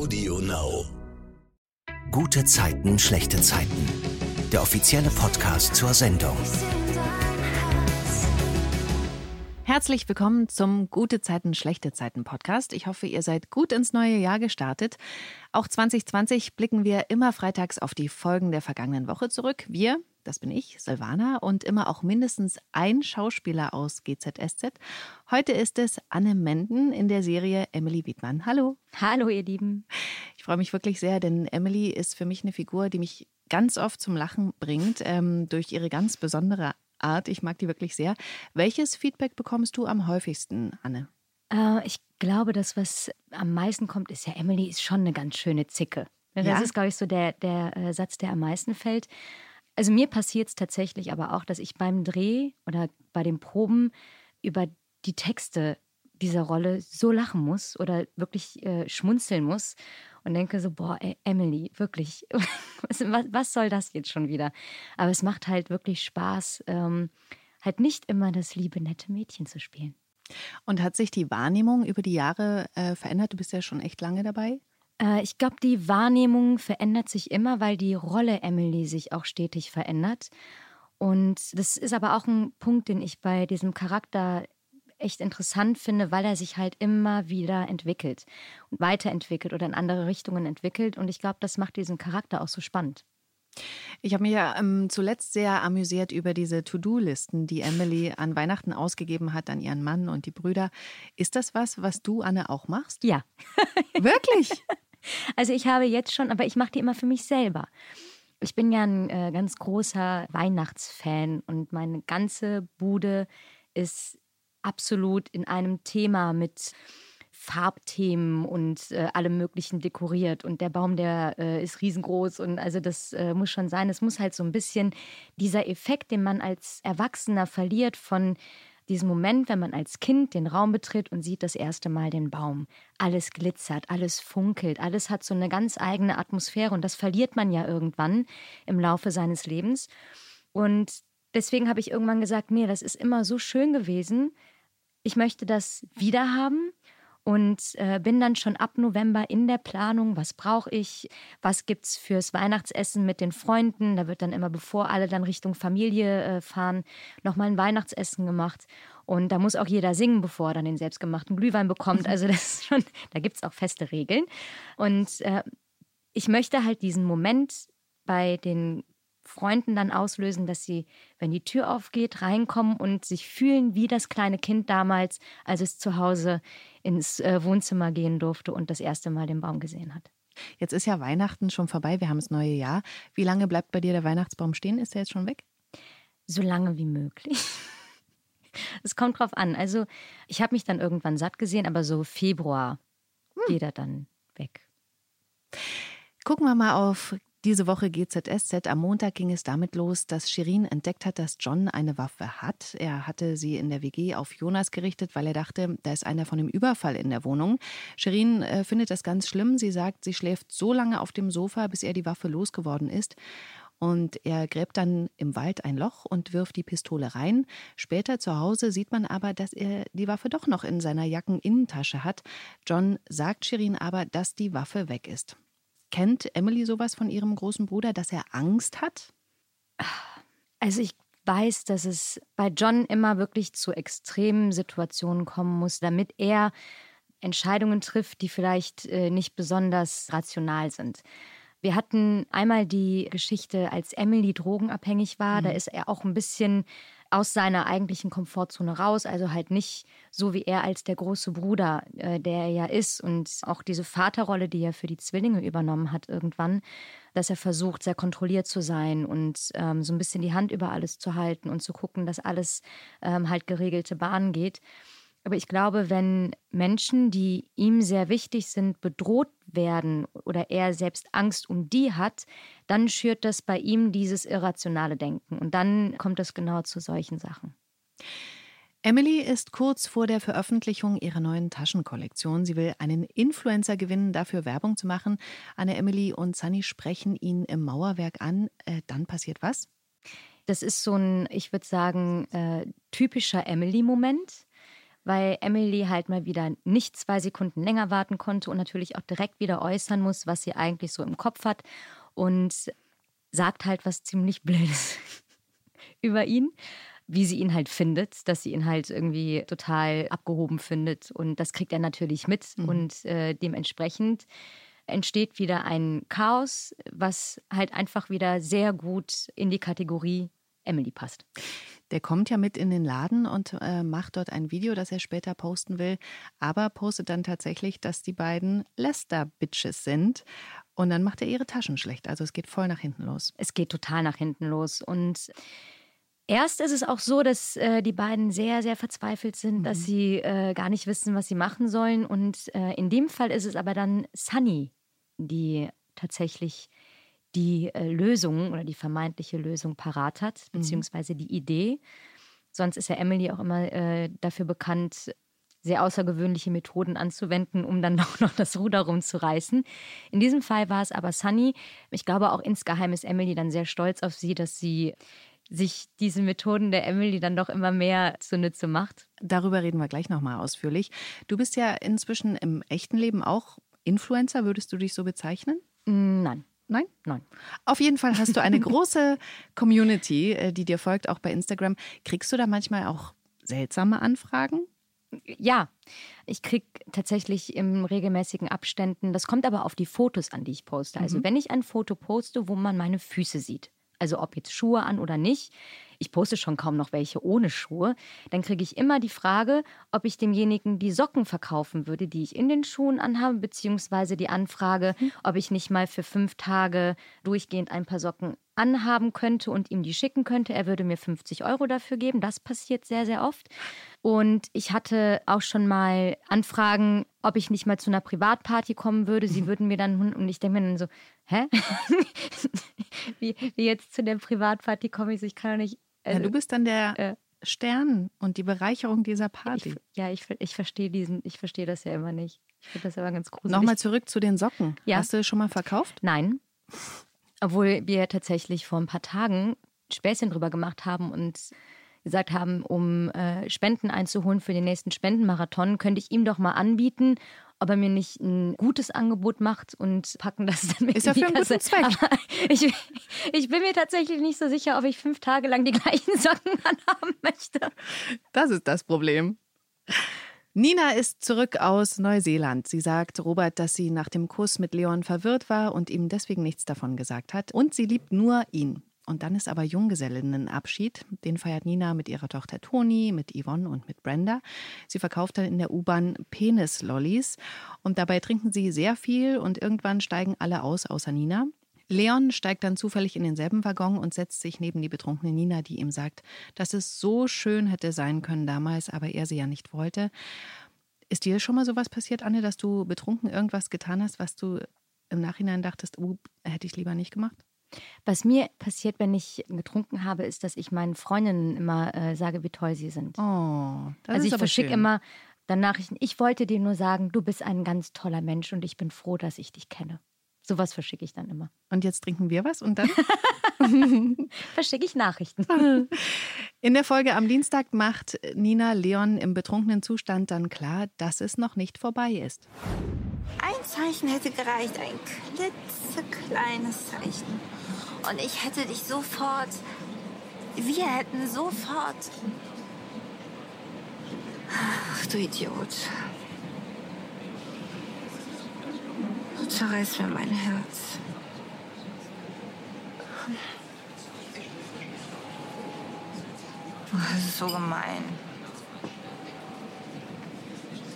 Audio Now. Gute Zeiten, schlechte Zeiten. Der offizielle Podcast zur Sendung. Herzlich willkommen zum Gute Zeiten, schlechte Zeiten Podcast. Ich hoffe, ihr seid gut ins neue Jahr gestartet. Auch 2020 blicken wir immer freitags auf die Folgen der vergangenen Woche zurück. Wir, das bin ich, Silvana, und immer auch mindestens ein Schauspieler aus GZSZ. Heute ist es Anne Menden in der Serie Emily Wiedmann. Hallo. Hallo, ihr Lieben. Ich freue mich wirklich sehr, denn Emily ist für mich eine Figur, die mich ganz oft zum Lachen bringt, ähm, durch ihre ganz besondere Art. Ich mag die wirklich sehr. Welches Feedback bekommst du am häufigsten, Anne? Äh, ich glaube, das, was am meisten kommt, ist ja, Emily ist schon eine ganz schöne Zicke. Das Ja? ist, glaube ich, so der, der äh, Satz, der am meisten fällt. Also mir passiert es tatsächlich aber auch, dass ich beim Dreh oder bei den Proben über die Texte dieser Rolle so lachen muss oder wirklich äh, schmunzeln muss und denke so, boah, ey, Emily, wirklich, was, was, soll das jetzt schon wieder? Aber es macht halt wirklich Spaß, ähm, halt nicht immer das liebe, nette Mädchen zu spielen. Und hat sich die Wahrnehmung über die Jahre äh, verändert? Du bist ja schon echt lange dabei. Äh, ich glaube, die Wahrnehmung verändert sich immer, weil die Rolle Emily sich auch stetig verändert. Und das ist aber auch ein Punkt, den ich bei diesem Charakter echt interessant finde, weil er sich halt immer wieder entwickelt und weiterentwickelt oder in andere Richtungen entwickelt. Und ich glaube, das macht diesen Charakter auch so spannend. Ich habe mich ja ähm, zuletzt sehr amüsiert über diese To-Do-Listen, die Emily an Weihnachten ausgegeben hat an ihren Mann und die Brüder. Ist das was, was du, Anne, auch machst? Ja. Wirklich? Also ich habe jetzt schon, aber ich mache die immer für mich selber. Ich bin ja ein äh, ganz großer Weihnachtsfan und meine ganze Bude ist absolut in einem Thema mit Farbthemen und äh, allem Möglichen dekoriert. Und der Baum, der äh, ist riesengroß und also das äh, muss schon sein. Es muss halt so ein bisschen dieser Effekt, den man als Erwachsener verliert von diesem Moment, wenn man als Kind den Raum betritt und sieht das erste Mal den Baum. Alles glitzert, alles funkelt, alles hat so eine ganz eigene Atmosphäre und das verliert man ja irgendwann im Laufe seines Lebens. Und deswegen habe ich irgendwann gesagt, nee, das ist immer so schön gewesen. Ich möchte das wieder haben und äh, bin dann schon ab November in der Planung, was brauche ich, was gibt's fürs Weihnachtsessen mit den Freunden. Da wird dann immer, bevor alle dann Richtung Familie äh, fahren, nochmal ein Weihnachtsessen gemacht. Und da muss auch jeder singen, bevor er dann den selbstgemachten Glühwein bekommt. Also das ist schon, da gibt's auch feste Regeln. Und äh, ich möchte halt diesen Moment bei den Freunden dann auslösen, dass sie, wenn die Tür aufgeht, reinkommen und sich fühlen wie das kleine Kind damals, als es zu Hause ins äh, Wohnzimmer gehen durfte und das erste Mal den Baum gesehen hat. Jetzt ist ja Weihnachten schon vorbei, wir haben das neue Jahr. Wie lange bleibt bei dir der Weihnachtsbaum stehen? Ist der jetzt schon weg? So lange wie möglich. Es kommt drauf an. Also, ich habe mich dann irgendwann satt gesehen, aber so Februar geht er dann weg. Gucken wir mal auf diese Woche GZSZ. Am Montag ging es damit los, dass Shirin entdeckt hat, dass John eine Waffe hat. Er hatte sie in der WG auf Jonas gerichtet, weil er dachte, da ist einer von dem Überfall in der Wohnung. Shirin äh, findet das ganz schlimm. Sie sagt, sie schläft so lange auf dem Sofa, bis er die Waffe losgeworden ist. Und er gräbt dann im Wald ein Loch und wirft die Pistole rein. Später zu Hause sieht man aber, dass er die Waffe doch noch in seiner Jackeninnentasche hat. John sagt Shirin aber, dass die Waffe weg ist. Kennt Emily sowas von ihrem großen Bruder, dass er Angst hat? Also ich weiß, dass es bei John immer wirklich zu extremen Situationen kommen muss, damit er Entscheidungen trifft, die vielleicht äh, nicht besonders rational sind. Wir hatten einmal die Geschichte, als Emily drogenabhängig war. Da ist er auch ein bisschen aus seiner eigentlichen Komfortzone raus. Also halt nicht so wie er als der große Bruder, äh, der er ja ist. Und auch diese Vaterrolle, die er für die Zwillinge übernommen hat irgendwann, dass er versucht, sehr kontrolliert zu sein und ähm, so ein bisschen die Hand über alles zu halten und zu gucken, dass alles ähm, halt geregelte Bahnen geht. Aber ich glaube, wenn Menschen, die ihm sehr wichtig sind, bedroht werden oder er selbst Angst um die hat, dann schürt das bei ihm dieses irrationale Denken. Und dann kommt es genau zu solchen Sachen. Emily ist kurz vor der Veröffentlichung ihrer neuen Taschenkollektion. Sie will einen Influencer gewinnen, dafür Werbung zu machen. Anne Emily und Sunny sprechen ihn im Mauerwerk an. Äh, dann passiert was? Das ist so ein, ich würde sagen, äh, typischer Emily-Moment weil Emily halt mal wieder nicht zwei Sekunden länger warten konnte und natürlich auch direkt wieder äußern muss, was sie eigentlich so im Kopf hat und sagt halt was ziemlich Blödes über ihn wie sie ihn halt findet, dass sie ihn halt irgendwie total abgehoben findet. Und das kriegt er natürlich mit. Mhm. Und äh, dementsprechend entsteht wieder ein Chaos, was halt einfach wieder sehr gut in die Kategorie Emily passt. Der kommt ja mit in den Laden und äh, macht dort ein Video, das er später posten will, aber postet dann tatsächlich, dass die beiden Lester-Bitches sind. Und dann macht er ihre Taschen schlecht. Also es geht voll nach hinten los. Es geht total nach hinten los. Und Erst ist es auch so, dass äh, die beiden sehr, sehr verzweifelt sind, mhm. dass sie äh, gar nicht wissen, was sie machen sollen. Und äh, in dem Fall ist es aber dann Sunny, die tatsächlich die äh, Lösung oder die vermeintliche Lösung parat hat, mhm. beziehungsweise die Idee. Sonst ist ja Emily auch immer äh, dafür bekannt, sehr außergewöhnliche Methoden anzuwenden, um dann auch noch das Ruder rumzureißen. In diesem Fall war es aber Sunny. Ich glaube, auch insgeheim ist Emily dann sehr stolz auf sie, dass sie sich diese Methoden der Emily dann doch immer mehr zunutze macht. Darüber reden wir gleich nochmal ausführlich. Du bist ja inzwischen im echten Leben auch Influencer, würdest du dich so bezeichnen? Nein. Nein? Nein. Auf jeden Fall hast du eine große Community, äh, die dir folgt, auch bei Instagram. Kriegst du da manchmal auch seltsame Anfragen? Ja, ich kriege tatsächlich im regelmäßigen Abständen, das kommt aber auf die Fotos an, die ich poste. Also mhm. wenn ich ein Foto poste, wo man meine Füße sieht, also ob jetzt Schuhe an oder nicht, ich poste schon kaum noch welche ohne Schuhe, dann kriege ich immer die Frage, ob ich demjenigen die Socken verkaufen würde, die ich in den Schuhen anhabe, beziehungsweise die Anfrage, hm. ob ich nicht mal für fünf Tage durchgehend ein paar Socken anhaben könnte und ihm die schicken könnte. Er würde mir 50 Euro dafür geben. Das passiert sehr, sehr oft. Und ich hatte auch schon mal Anfragen, ob ich nicht mal zu einer Privatparty kommen würde. Sie mhm. würden mir dann, und ich denke mir dann so, hä? wie, wie jetzt zu der Privatparty komme ich, ich kann doch nicht also, ja, du bist dann der äh, Stern und die Bereicherung dieser Party. Ich, ja, ich, ich verstehe diesen, ich verstehe das ja immer nicht. Ich finde das aber ganz gruselig. Nochmal zurück zu den Socken. Ja. Hast du schon mal verkauft? Nein. Obwohl wir tatsächlich vor ein paar Tagen Späßchen drüber gemacht haben und gesagt haben, um äh, Spenden einzuholen für den nächsten Spendenmarathon, könnte ich ihm doch mal anbieten, ob er mir nicht ein gutes Angebot macht und packen das dann mit Ist ja für einen guten Zweck. Aber ich, ich bin mir tatsächlich nicht so sicher, ob ich fünf Tage lang die gleichen Socken anhaben möchte. Das ist das Problem. Nina ist zurück aus Neuseeland. Sie sagt Robert, dass sie nach dem Kuss mit Leon verwirrt war und ihm deswegen nichts davon gesagt hat. Und sie liebt nur ihn. Und dann ist aber Junggesellinnenabschied. Den feiert Nina mit ihrer Tochter Toni, mit Yvonne und mit Brenda. Sie verkauft dann in der U-Bahn Penis-Lollis. Und dabei trinken sie sehr viel und irgendwann steigen alle aus, außer Nina. Leon steigt dann zufällig in denselben Waggon und setzt sich neben die betrunkene Nina, die ihm sagt, dass es so schön hätte sein können damals, aber er sie ja nicht wollte. Ist dir schon mal sowas passiert, Anne, dass du betrunken irgendwas getan hast, was du im Nachhinein dachtest, oh, hätte ich lieber nicht gemacht? Was mir passiert, wenn ich getrunken habe, ist, dass ich meinen Freundinnen immer äh, sage, wie toll sie sind. Oh, das also ich verschicke immer dann Nachrichten. Ich wollte dir nur sagen, du bist ein ganz toller Mensch und ich bin froh, dass ich dich kenne. Sowas verschicke ich dann immer. Und jetzt trinken wir was und dann verschicke ich Nachrichten. In der Folge am Dienstag macht Nina Leon im betrunkenen Zustand dann klar, dass es noch nicht vorbei ist. Ein Zeichen hätte gereicht, ein klitzekleines Zeichen. Und ich hätte dich sofort, wir hätten sofort... Ach, du Idiot. Du zerreißt mir mein Herz. Das ist so gemein.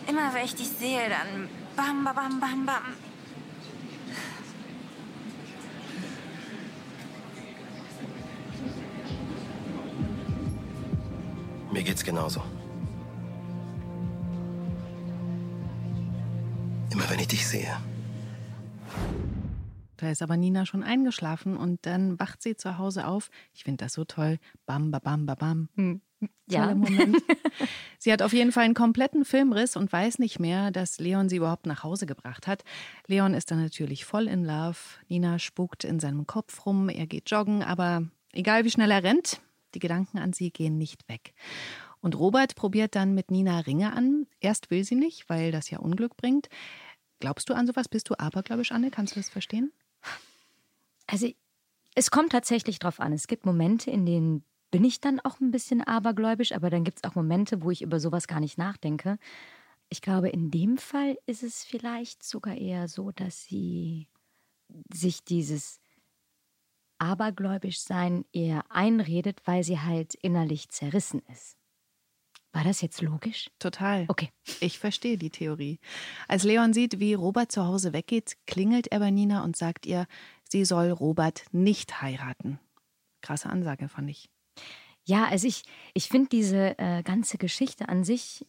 Immer wenn ich dich sehe, dann bam, bam, bam, bam. Mir geht's genauso. Immer wenn ich dich sehe. Da ist aber Nina schon eingeschlafen und dann wacht sie zu Hause auf. Ich finde das so toll. Bam, bam, bam, bam, bam. Hm. Ja. Moment. sie hat auf jeden Fall einen kompletten Filmriss und weiß nicht mehr, dass Leon sie überhaupt nach Hause gebracht hat. Leon ist dann natürlich voll in Love. Nina spukt in seinem Kopf rum. Er geht joggen, aber egal wie schnell er rennt, die Gedanken an sie gehen nicht weg. Und Robert probiert dann mit Nina Ringe an. Erst will sie nicht, weil das ja Unglück bringt. Glaubst du an sowas? Bist du abergläubisch, Anne? Kannst du das verstehen? Also es kommt tatsächlich drauf an. Es gibt Momente, in denen bin ich dann auch ein bisschen abergläubisch, aber dann gibt es auch Momente, wo ich über sowas gar nicht nachdenke. Ich glaube, in dem Fall ist es vielleicht sogar eher so, dass sie sich dieses abergläubisch sein eher einredet, weil sie halt innerlich zerrissen ist. War das jetzt logisch? Total. Okay. Ich verstehe die Theorie. Als Leon sieht, wie Robert zu Hause weggeht, klingelt er bei Nina und sagt ihr, sie soll Robert nicht heiraten. Krasse Ansage, fand ich. Ja, also ich, ich finde diese äh, ganze Geschichte an sich,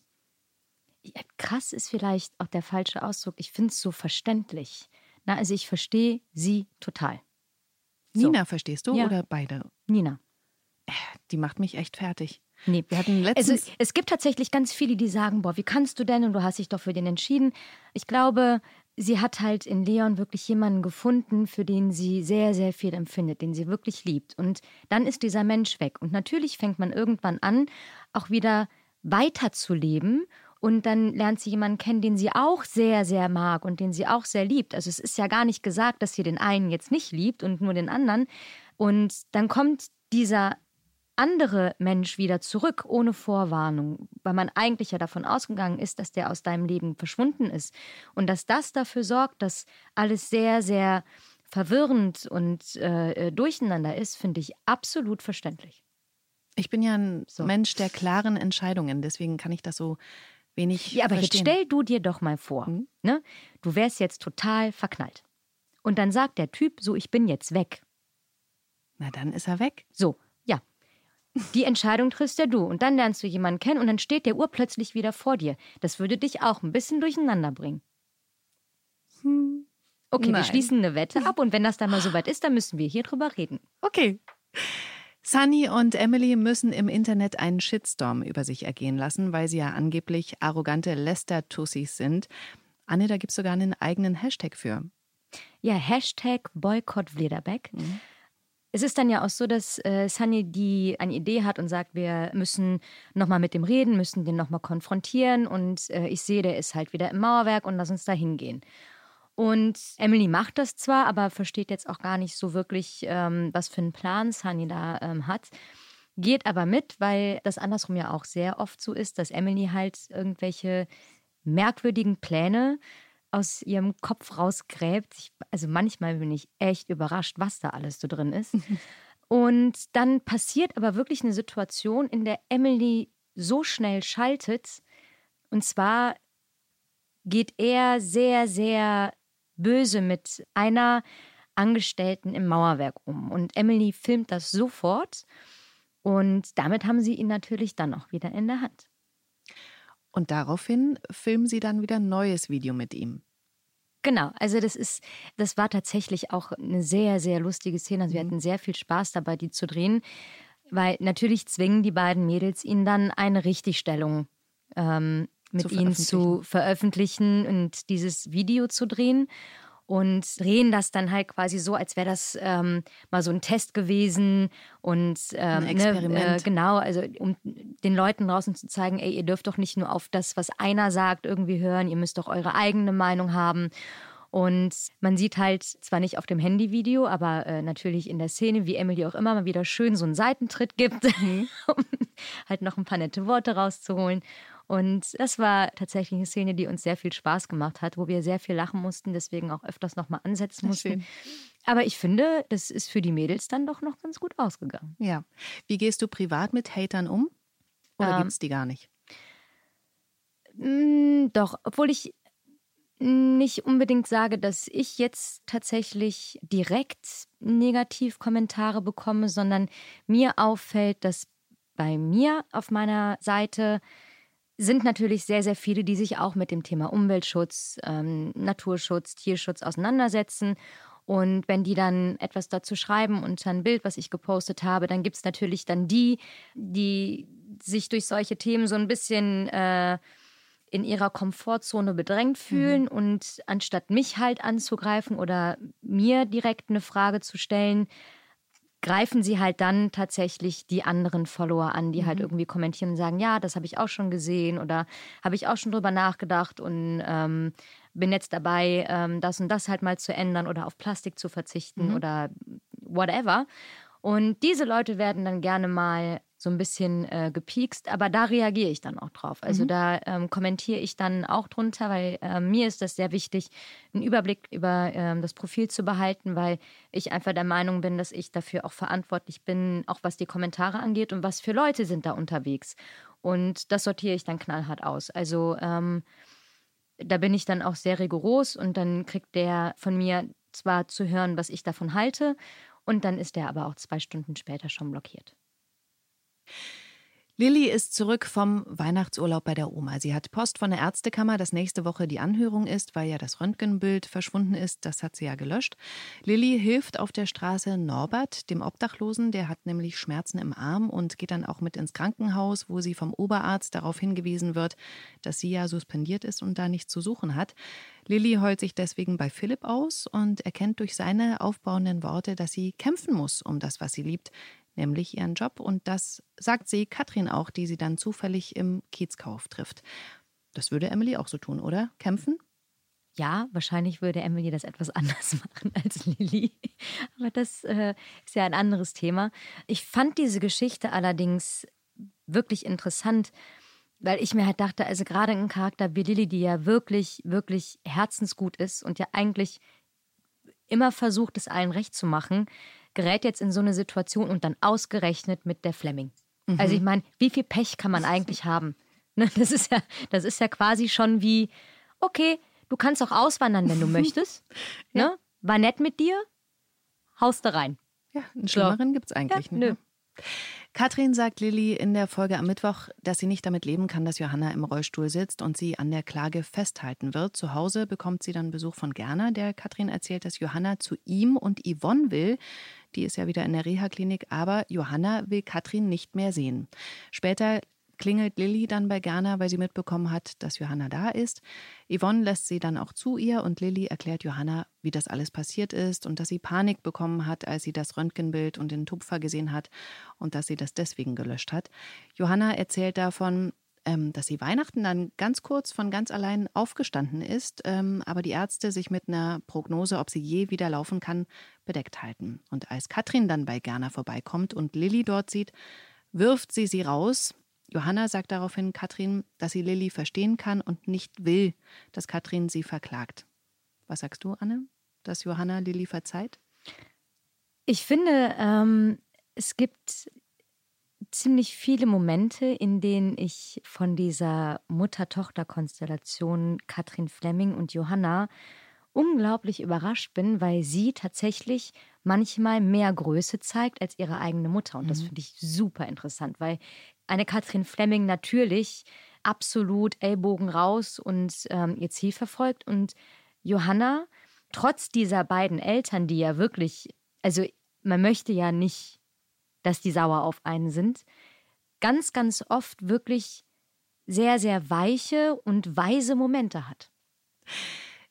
ja, krass ist vielleicht auch der falsche Ausdruck, ich finde es so verständlich. Na, also ich verstehe sie total. So. Nina verstehst du Ja. oder beide? Nina. Die macht mich echt fertig. Nee. Wir hatten Also, letztens. es gibt tatsächlich ganz viele, die sagen, boah, wie kannst du denn und du hast dich doch für den entschieden. Ich glaube, sie hat halt in Leon wirklich jemanden gefunden, für den sie sehr, sehr viel empfindet, den sie wirklich liebt. Und dann ist dieser Mensch weg. Und natürlich fängt man irgendwann an, auch wieder weiterzuleben. Und dann lernt sie jemanden kennen, den sie auch sehr, sehr mag und den sie auch sehr liebt. Also es ist ja gar nicht gesagt, dass sie den einen jetzt nicht liebt und nur den anderen. Und dann kommt dieser andere Mensch wieder zurück ohne Vorwarnung, weil man eigentlich ja davon ausgegangen ist, dass der aus deinem Leben verschwunden ist und dass das dafür sorgt, dass alles sehr, sehr verwirrend und äh, äh, durcheinander ist, finde ich absolut verständlich. Ich bin ja ein So. Mensch der klaren Entscheidungen, deswegen kann ich das so wenig. Ja, aber verstehen. jetzt stell du dir doch mal vor, Mhm. ne? du wärst jetzt total verknallt. Und dann sagt der Typ, so, ich bin jetzt weg. Na, dann ist er weg. So, ja. Die Entscheidung triffst ja du. Und dann lernst du jemanden kennen und dann steht der urplötzlich wieder vor dir. Das würde dich auch ein bisschen durcheinander bringen. Okay, Nein. wir schließen eine Wette ab und wenn das dann mal soweit ist, dann müssen wir hier drüber reden. Okay. Sunny und Emily müssen im Internet einen Shitstorm über sich ergehen lassen, weil sie ja angeblich arrogante Lester-Tussis sind. Anne, da gibt es sogar einen eigenen Hashtag für. Ja, Hashtag Boykott Vlederbeck. Es ist dann ja auch so, dass äh, Sunny die eine Idee hat und sagt, wir müssen nochmal mit dem reden, müssen den nochmal konfrontieren und äh, ich sehe, der ist halt wieder im Mauerwerk und lass uns da hingehen. Und Emily macht das zwar, aber versteht jetzt auch gar nicht so wirklich, ähm, was für einen Plan Sunny da ähm, hat. Geht aber mit, weil das andersrum ja auch sehr oft so ist, dass Emily halt irgendwelche merkwürdigen Pläne aus ihrem Kopf rausgräbt. Ich, also manchmal bin ich echt überrascht, was da alles so drin ist. Und dann passiert aber wirklich eine Situation, in der Emily so schnell schaltet. Und zwar geht er sehr, sehr böse mit einer Angestellten im Mauerwerk um. Und Emily filmt das sofort. Und damit haben sie ihn natürlich dann auch wieder in der Hand. Und daraufhin filmen sie dann wieder ein neues Video mit ihm. Genau, also das ist, das war tatsächlich auch eine sehr, sehr lustige Szene. Also wir hatten sehr viel Spaß dabei, die zu drehen, weil natürlich zwingen die beiden Mädels ihn dann eine Richtigstellung ähm, mit Zu ihnen zu veröffentlichen und dieses Video zu drehen. Und drehen das dann halt quasi so, als wäre das ähm, mal so ein Test gewesen und ähm, Ein Experiment. Ne, äh, genau, also um den Leuten draußen zu zeigen, ey, ihr dürft doch nicht nur auf das, was einer sagt, irgendwie hören, ihr müsst doch eure eigene Meinung haben. Und man sieht halt zwar nicht auf dem Handyvideo, aber äh, natürlich in der Szene, wie Emily auch immer mal wieder schön so einen Seitentritt gibt, Mhm. um halt noch ein paar nette Worte rauszuholen. Und das war tatsächlich eine Szene, die uns sehr viel Spaß gemacht hat, wo wir sehr viel lachen mussten, deswegen auch öfters nochmal ansetzen mussten. Schön. Aber ich finde, das ist für die Mädels dann doch noch ganz gut ausgegangen. Ja. Wie gehst du privat mit Hatern um? Oder Ähm, gibt es die gar nicht? Mm, doch, obwohl ich nicht unbedingt sage, dass ich jetzt tatsächlich direkt Negativkommentare bekomme, sondern mir auffällt, dass bei mir auf meiner Seite sind natürlich sehr, sehr viele, die sich auch mit dem Thema Umweltschutz, ähm, Naturschutz, Tierschutz auseinandersetzen. Und wenn die dann etwas dazu schreiben unter ein Bild, was ich gepostet habe, dann gibt es natürlich dann die, die sich durch solche Themen so ein bisschen äh, in ihrer Komfortzone bedrängt fühlen und anstatt mich halt anzugreifen oder mir direkt eine Frage zu stellen, greifen sie halt dann tatsächlich die anderen Follower an, die halt Mhm. irgendwie kommentieren und sagen, ja, das habe ich auch schon gesehen oder habe ich auch schon drüber nachgedacht und ähm, bin jetzt dabei, ähm, das und das halt mal zu ändern oder auf Plastik zu verzichten Mhm. oder whatever. Und diese Leute werden dann gerne mal so ein bisschen äh, gepiekst, aber da reagiere ich dann auch drauf. Also Mhm. da ähm, kommentiere ich dann auch drunter, weil äh, mir ist das sehr wichtig, einen Überblick über ähm, das Profil zu behalten, weil ich einfach der Meinung bin, dass ich dafür auch verantwortlich bin, auch was die Kommentare angeht und was für Leute sind da unterwegs. Und das sortiere ich dann knallhart aus. Also ähm, da bin ich dann auch sehr rigoros und dann kriegt der von mir zwar zu hören, was ich davon halte, und dann ist der aber auch zwei Stunden später schon blockiert. Lilly ist zurück vom Weihnachtsurlaub bei der Oma. Sie hat Post von der Ärztekammer, dass nächste Woche die Anhörung ist, weil ja das Röntgenbild verschwunden ist. Das hat sie ja gelöscht. Lilly hilft auf der Straße Norbert, dem Obdachlosen. Der hat nämlich Schmerzen im Arm und geht dann auch mit ins Krankenhaus, wo sie vom Oberarzt darauf hingewiesen wird, dass sie ja suspendiert ist und da nichts zu suchen hat. Lilly heult sich deswegen bei Philipp aus und erkennt durch seine aufbauenden Worte, dass sie kämpfen muss um das, was sie liebt, nämlich ihren Job. Und das sagt sie Katrin auch, die sie dann zufällig im Kiezkauf trifft. Das würde Emily auch so tun, oder? Kämpfen? Ja, wahrscheinlich würde Emily das etwas anders machen als Lilly. Aber das äh, ist ja ein anderes Thema. Ich fand diese Geschichte allerdings wirklich interessant, weil ich mir halt dachte, also gerade ein Charakter wie Lilly, die ja wirklich, wirklich herzensgut ist und ja eigentlich immer versucht, es allen recht zu machen, gerät jetzt in so eine Situation und dann ausgerechnet mit der Fleming. Also ich meine, wie viel Pech kann man eigentlich haben? Ne, Das ist ja, das ist ja quasi schon wie, okay, du kannst auch auswandern, wenn du möchtest. ne? War nett mit dir, haust da rein. Ja, einen Schlimmeren gibt es eigentlich Ja, ne? Katrin sagt Lilly in der Folge am Mittwoch, dass sie nicht damit leben kann, dass Johanna im Rollstuhl sitzt und sie an der Klage festhalten wird. Zu Hause bekommt sie dann Besuch von Gerner, der Katrin erzählt, dass Johanna zu ihm und Yvonne will. Die ist ja wieder in der Reha-Klinik, aber Johanna will Katrin nicht mehr sehen. Später klingelt Lilly dann bei Gerner, weil sie mitbekommen hat, dass Johanna da ist. Yvonne lässt sie dann auch zu ihr und Lilly erklärt Johanna, wie das alles passiert ist und dass sie Panik bekommen hat, als sie das Röntgenbild und den Tupfer gesehen hat und dass sie das deswegen gelöscht hat. Johanna erzählt davon, ähm, dass sie Weihnachten dann ganz kurz von ganz allein aufgestanden ist, ähm, aber die Ärzte sich mit einer Prognose, ob sie je wieder laufen kann, bedeckt halten. Und als Katrin dann bei Gerner vorbeikommt und Lilly dort sieht, wirft sie sie raus. Johanna sagt daraufhin Katrin, dass sie Lilly verstehen kann und nicht will, dass Katrin sie verklagt. Was sagst du, Anne? Dass Johanna Lilly verzeiht? Ich finde, ähm, es gibt ziemlich viele Momente, in denen ich von dieser Mutter-Tochter-Konstellation Katrin Fleming und Johanna unglaublich überrascht bin, weil sie tatsächlich manchmal mehr Größe zeigt als ihre eigene Mutter. Und das finde ich super interessant, weil eine Katrin Fleming natürlich absolut Ellbogen raus und ähm, ihr Ziel verfolgt. Und Johanna, trotz dieser beiden Eltern, die ja wirklich, also man möchte ja nicht, dass die sauer auf einen sind, ganz, ganz oft wirklich sehr, sehr weiche und weise Momente hat.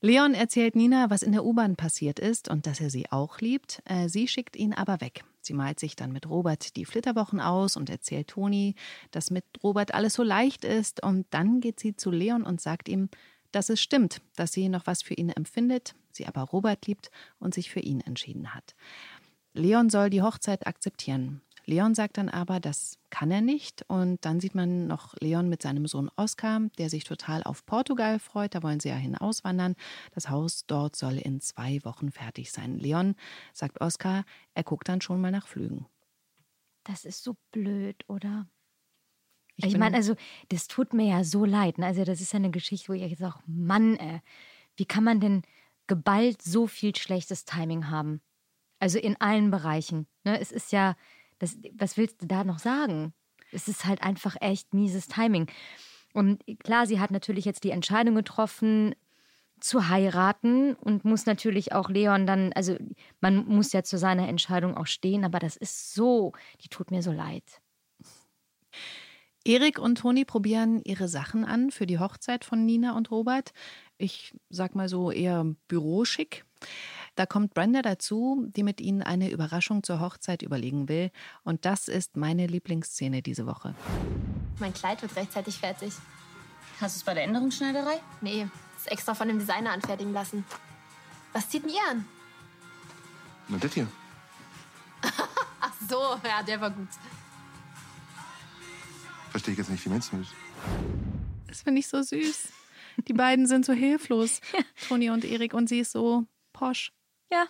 Leon erzählt Nina, was in der U-Bahn passiert ist und dass er sie auch liebt. Äh, Sie schickt ihn aber weg. Sie malt sich dann mit Robert die Flitterwochen aus und erzählt Toni, dass mit Robert alles so leicht ist. Und dann geht sie zu Leon und sagt ihm, dass es stimmt, dass sie noch was für ihn empfindet, sie aber Robert liebt und sich für ihn entschieden hat. Leon soll die Hochzeit akzeptieren. Leon sagt dann aber, das kann er nicht. Und dann sieht man noch Leon mit seinem Sohn Oskar, der sich total auf Portugal freut. Da wollen sie ja hinauswandern. Das Haus dort soll in zwei Wochen fertig sein. Leon sagt Oskar, er guckt dann schon mal nach Flügen. Das ist so blöd, oder? Ich Ich, meine, also, das tut mir ja so leid. Ne? Also, das ist ja eine Geschichte, wo ich jetzt auch, Mann, ey, wie kann man denn geballt so viel schlechtes Timing haben? Also in allen Bereichen. Ne? Es ist ja, das, was willst du da noch sagen? Es ist halt einfach echt mieses Timing. Und klar, sie hat natürlich jetzt die Entscheidung getroffen, zu heiraten und muss natürlich auch Leon dann, also man muss ja zu seiner Entscheidung auch stehen, aber das ist so, die tut mir so leid. Erik und Toni probieren ihre Sachen an für die Hochzeit von Nina und Robert. Ich sag mal so eher büroschick. Da kommt Brenda dazu, die mit ihnen eine Überraschung zur Hochzeit überlegen will. Und das ist meine Lieblingsszene diese Woche. Mein Kleid wird rechtzeitig fertig. Hast du es bei der Änderungsschneiderei? Nee, ist extra von dem Designer anfertigen lassen. Was zieht denn ihr an? Na, das hier. Ach so, ja, der war gut. Verstehe ich jetzt nicht, wie meinst du das? Das finde ich so süß. Die beiden sind so hilflos, Toni und Erik, und sie ist so posch. Ja.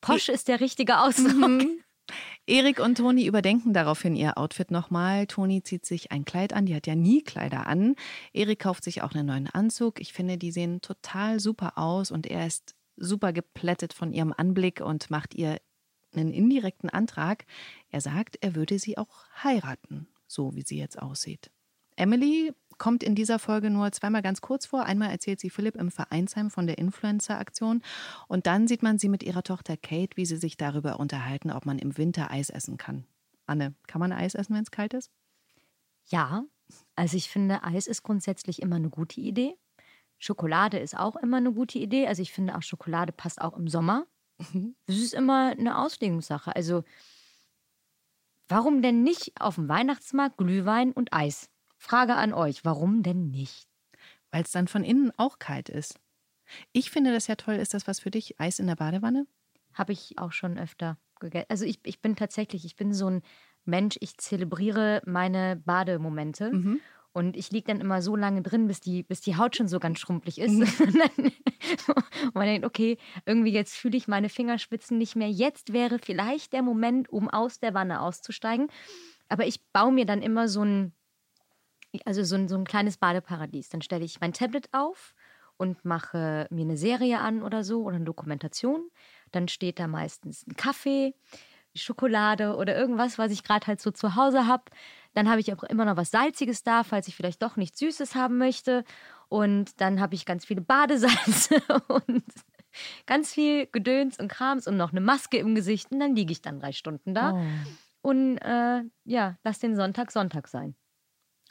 Posch ist der richtige Ausdruck. Mhm. Erik und Toni überdenken daraufhin ihr Outfit nochmal. Toni zieht sich ein Kleid an, die hat ja nie Kleider an. Erik kauft sich auch einen neuen Anzug. Ich finde, die sehen total super aus und er ist super geplättet von ihrem Anblick und macht ihr einen indirekten Antrag. Er sagt, er würde sie auch heiraten, so wie sie jetzt aussieht. Emily kommt in dieser Folge nur zweimal ganz kurz vor. Einmal erzählt sie Philipp im Vereinsheim von der Influencer-Aktion und dann sieht man sie mit ihrer Tochter Kate, wie sie sich darüber unterhalten, ob man im Winter Eis essen kann. Anne, kann man Eis essen, wenn es kalt ist? Ja, also ich finde, Eis ist grundsätzlich immer eine gute Idee. Schokolade ist auch immer eine gute Idee. Also ich finde auch Schokolade passt auch im Sommer. Das ist immer eine Auslegungssache. Also warum denn nicht auf dem Weihnachtsmarkt Glühwein und Eis? Frage an euch, warum denn nicht? Weil es dann von innen auch kalt ist. Ich finde das ja toll. Ist das was für dich? Eis in der Badewanne? Habe ich auch schon öfter gegessen. Also ich, ich bin tatsächlich, ich bin so ein Mensch, ich zelebriere meine Bademomente. Mhm. Und ich liege dann immer so lange drin, bis die, bis die Haut schon so ganz schrumpelig ist. Und, dann, und man denkt, okay, irgendwie jetzt fühle ich meine Fingerspitzen nicht mehr. Jetzt wäre vielleicht der Moment, um aus der Wanne auszusteigen. Aber ich baue mir dann immer so ein, also so ein, so ein kleines Badeparadies. Dann stelle ich mein Tablet auf und mache mir eine Serie an oder so oder eine Dokumentation. Dann steht da meistens ein Kaffee, Schokolade oder irgendwas, was ich gerade halt so zu Hause habe. Dann habe ich auch immer noch was Salziges da, falls ich vielleicht doch nichts Süßes haben möchte. Und dann habe ich ganz viele Badesalze und ganz viel Gedöns und Krams und noch eine Maske im Gesicht. Und dann liege ich dann drei Stunden da Oh. und äh, ja, lass den Sonntag Sonntag sein.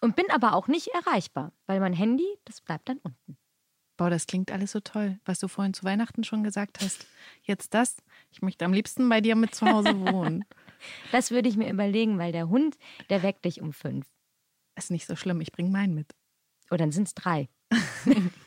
Und bin aber auch nicht erreichbar, weil mein Handy, das bleibt dann unten. Boah, das klingt alles so toll, was du vorhin zu Weihnachten schon gesagt hast. Jetzt das. Ich möchte am liebsten bei dir mit zu Hause wohnen. Das würde ich mir überlegen, weil der Hund, der weckt dich um fünf. Ist nicht so schlimm, ich bringe meinen mit. Oder dann sind es drei.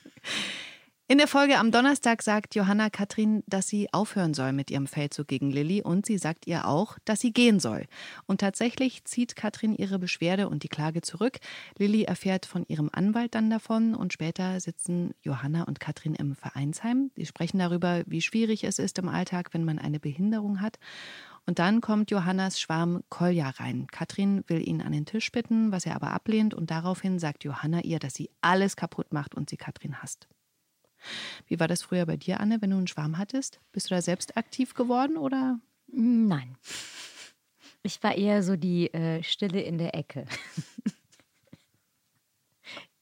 In der Folge am Donnerstag sagt Johanna Katrin, dass sie aufhören soll mit ihrem Feldzug gegen Lilly und sie sagt ihr auch, dass sie gehen soll. Und tatsächlich zieht Katrin ihre Beschwerde und die Klage zurück. Lilly erfährt von ihrem Anwalt dann davon und später sitzen Johanna und Katrin im Vereinsheim. Sie sprechen darüber, wie schwierig es ist im Alltag, wenn man eine Behinderung hat. Und dann kommt Johannas Schwarm Kolja rein. Katrin will ihn an den Tisch bitten, was er aber ablehnt und daraufhin sagt Johanna ihr, dass sie alles kaputt macht und sie Katrin hasst. Wie war das früher bei dir, Anne, wenn du einen Schwarm hattest? Bist du da selbst aktiv geworden oder? Nein. Ich war eher so die äh, Stille in der Ecke.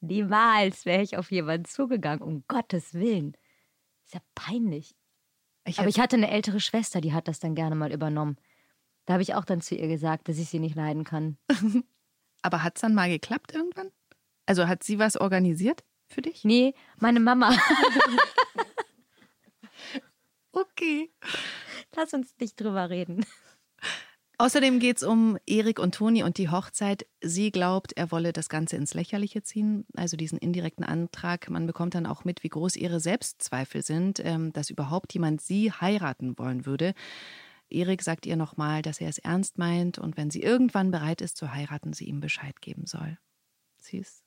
Niemals wäre ich auf jemanden zugegangen, um Gottes Willen. Ist ja peinlich. Aber ich hatte eine ältere Schwester, die hat das dann gerne mal übernommen. Da habe ich auch dann zu ihr gesagt, dass ich sie nicht leiden kann. aber hat es dann mal geklappt irgendwann? Also hat sie was organisiert für dich? Nee, meine Mama. Okay. Lass uns nicht drüber reden. Außerdem geht es um Erik und Toni und die Hochzeit. Sie glaubt, er wolle das Ganze ins Lächerliche ziehen, also diesen indirekten Antrag. Man bekommt dann auch mit, wie groß ihre Selbstzweifel sind, ähm, dass überhaupt jemand sie heiraten wollen würde. Erik sagt ihr nochmal, dass er es ernst meint und wenn sie irgendwann bereit ist zu heiraten, sie ihm Bescheid geben soll. Süß.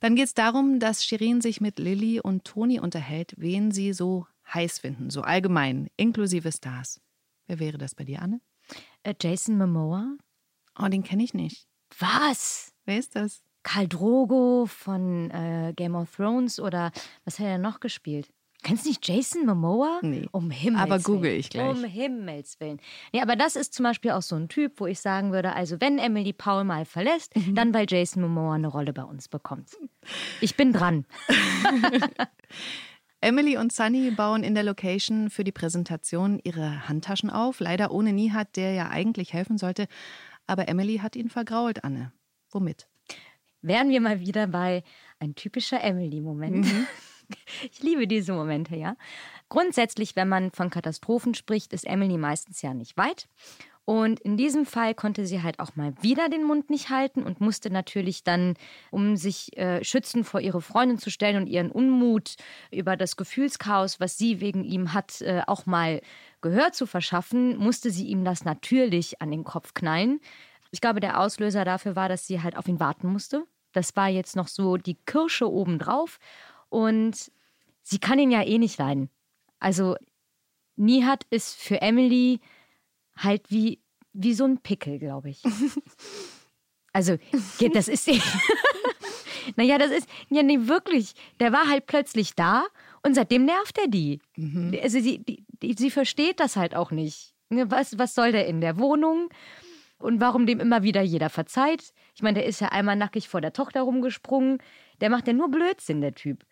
Dann geht es darum, dass Shirin sich mit Lilly und Toni unterhält, wen sie so heiß finden, so allgemein, inklusive Stars. Wer wäre das bei dir, Anne? Äh, Jason Momoa? Oh, den kenne ich nicht. Was? Wer ist das? Karl Drogo von äh, Game of Thrones oder was hat er noch gespielt? Kennst du nicht Jason Momoa? Nee. Um Himmels Aber Willen. google ich gleich. Um Himmels Willen. Nee, aber das ist zum Beispiel auch so ein Typ, wo ich sagen würde, also wenn Emily Paul mal verlässt, Mhm. dann weil Jason Momoa eine Rolle bei uns bekommt. Ich bin dran. Emily und Sunny bauen in der Location für die Präsentation ihre Handtaschen auf. Leider ohne Nihat, der ja eigentlich helfen sollte. Aber Emily hat ihn vergrault, Anne. Womit? Wären wir mal wieder bei ein typischer Emily-Moment. Mhm. ich liebe diese Momente, ja. Grundsätzlich, wenn man von Katastrophen spricht, ist Emily meistens ja nicht weit. Und in diesem Fall konnte sie halt auch mal wieder den Mund nicht halten und musste natürlich dann, um sich äh, schützend vor ihre Freundin zu stellen und ihren Unmut über das Gefühlschaos, was sie wegen ihm hat, äh, auch mal Gehör zu verschaffen, musste sie ihm das natürlich an den Kopf knallen. Ich glaube, der Auslöser dafür war, dass sie halt auf ihn warten musste. Das war jetzt noch so die Kirsche obendrauf. Und sie kann ihn ja eh nicht leiden. Also Nihat ist für Emily halt wie, wie so ein Pickel, glaube ich. Also, das ist. naja, das ist. Ja, nee, wirklich. Der war halt plötzlich da und seitdem nervt er die. Mhm. Also, sie, die, die, sie versteht das halt auch nicht. Ne, was, was soll der in der Wohnung? Und warum dem immer wieder jeder verzeiht? Ich meine, der ist ja einmal nackig vor der Tochter rumgesprungen. Der macht ja nur Blödsinn, der Typ.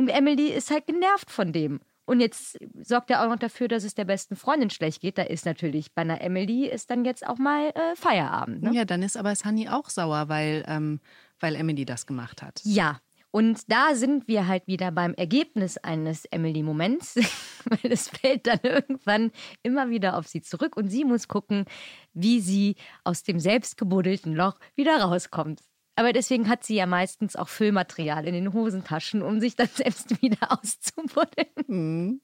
Und Emily ist halt genervt von dem. Und jetzt sorgt er auch noch dafür, dass es der besten Freundin schlecht geht. Da ist natürlich bei einer Emily ist dann jetzt auch mal äh, Feierabend. Ne? Ja, dann ist aber Sunny auch sauer, weil, ähm, weil Emily das gemacht hat. Ja, und da sind wir halt wieder beim Ergebnis eines Emily-Moments, weil es fällt dann irgendwann immer wieder auf sie zurück und sie muss gucken, wie sie aus dem selbstgebuddelten Loch wieder rauskommt. Aber deswegen hat sie ja meistens auch Füllmaterial in den Hosentaschen, um sich dann selbst wieder auszubuddeln. Mhm.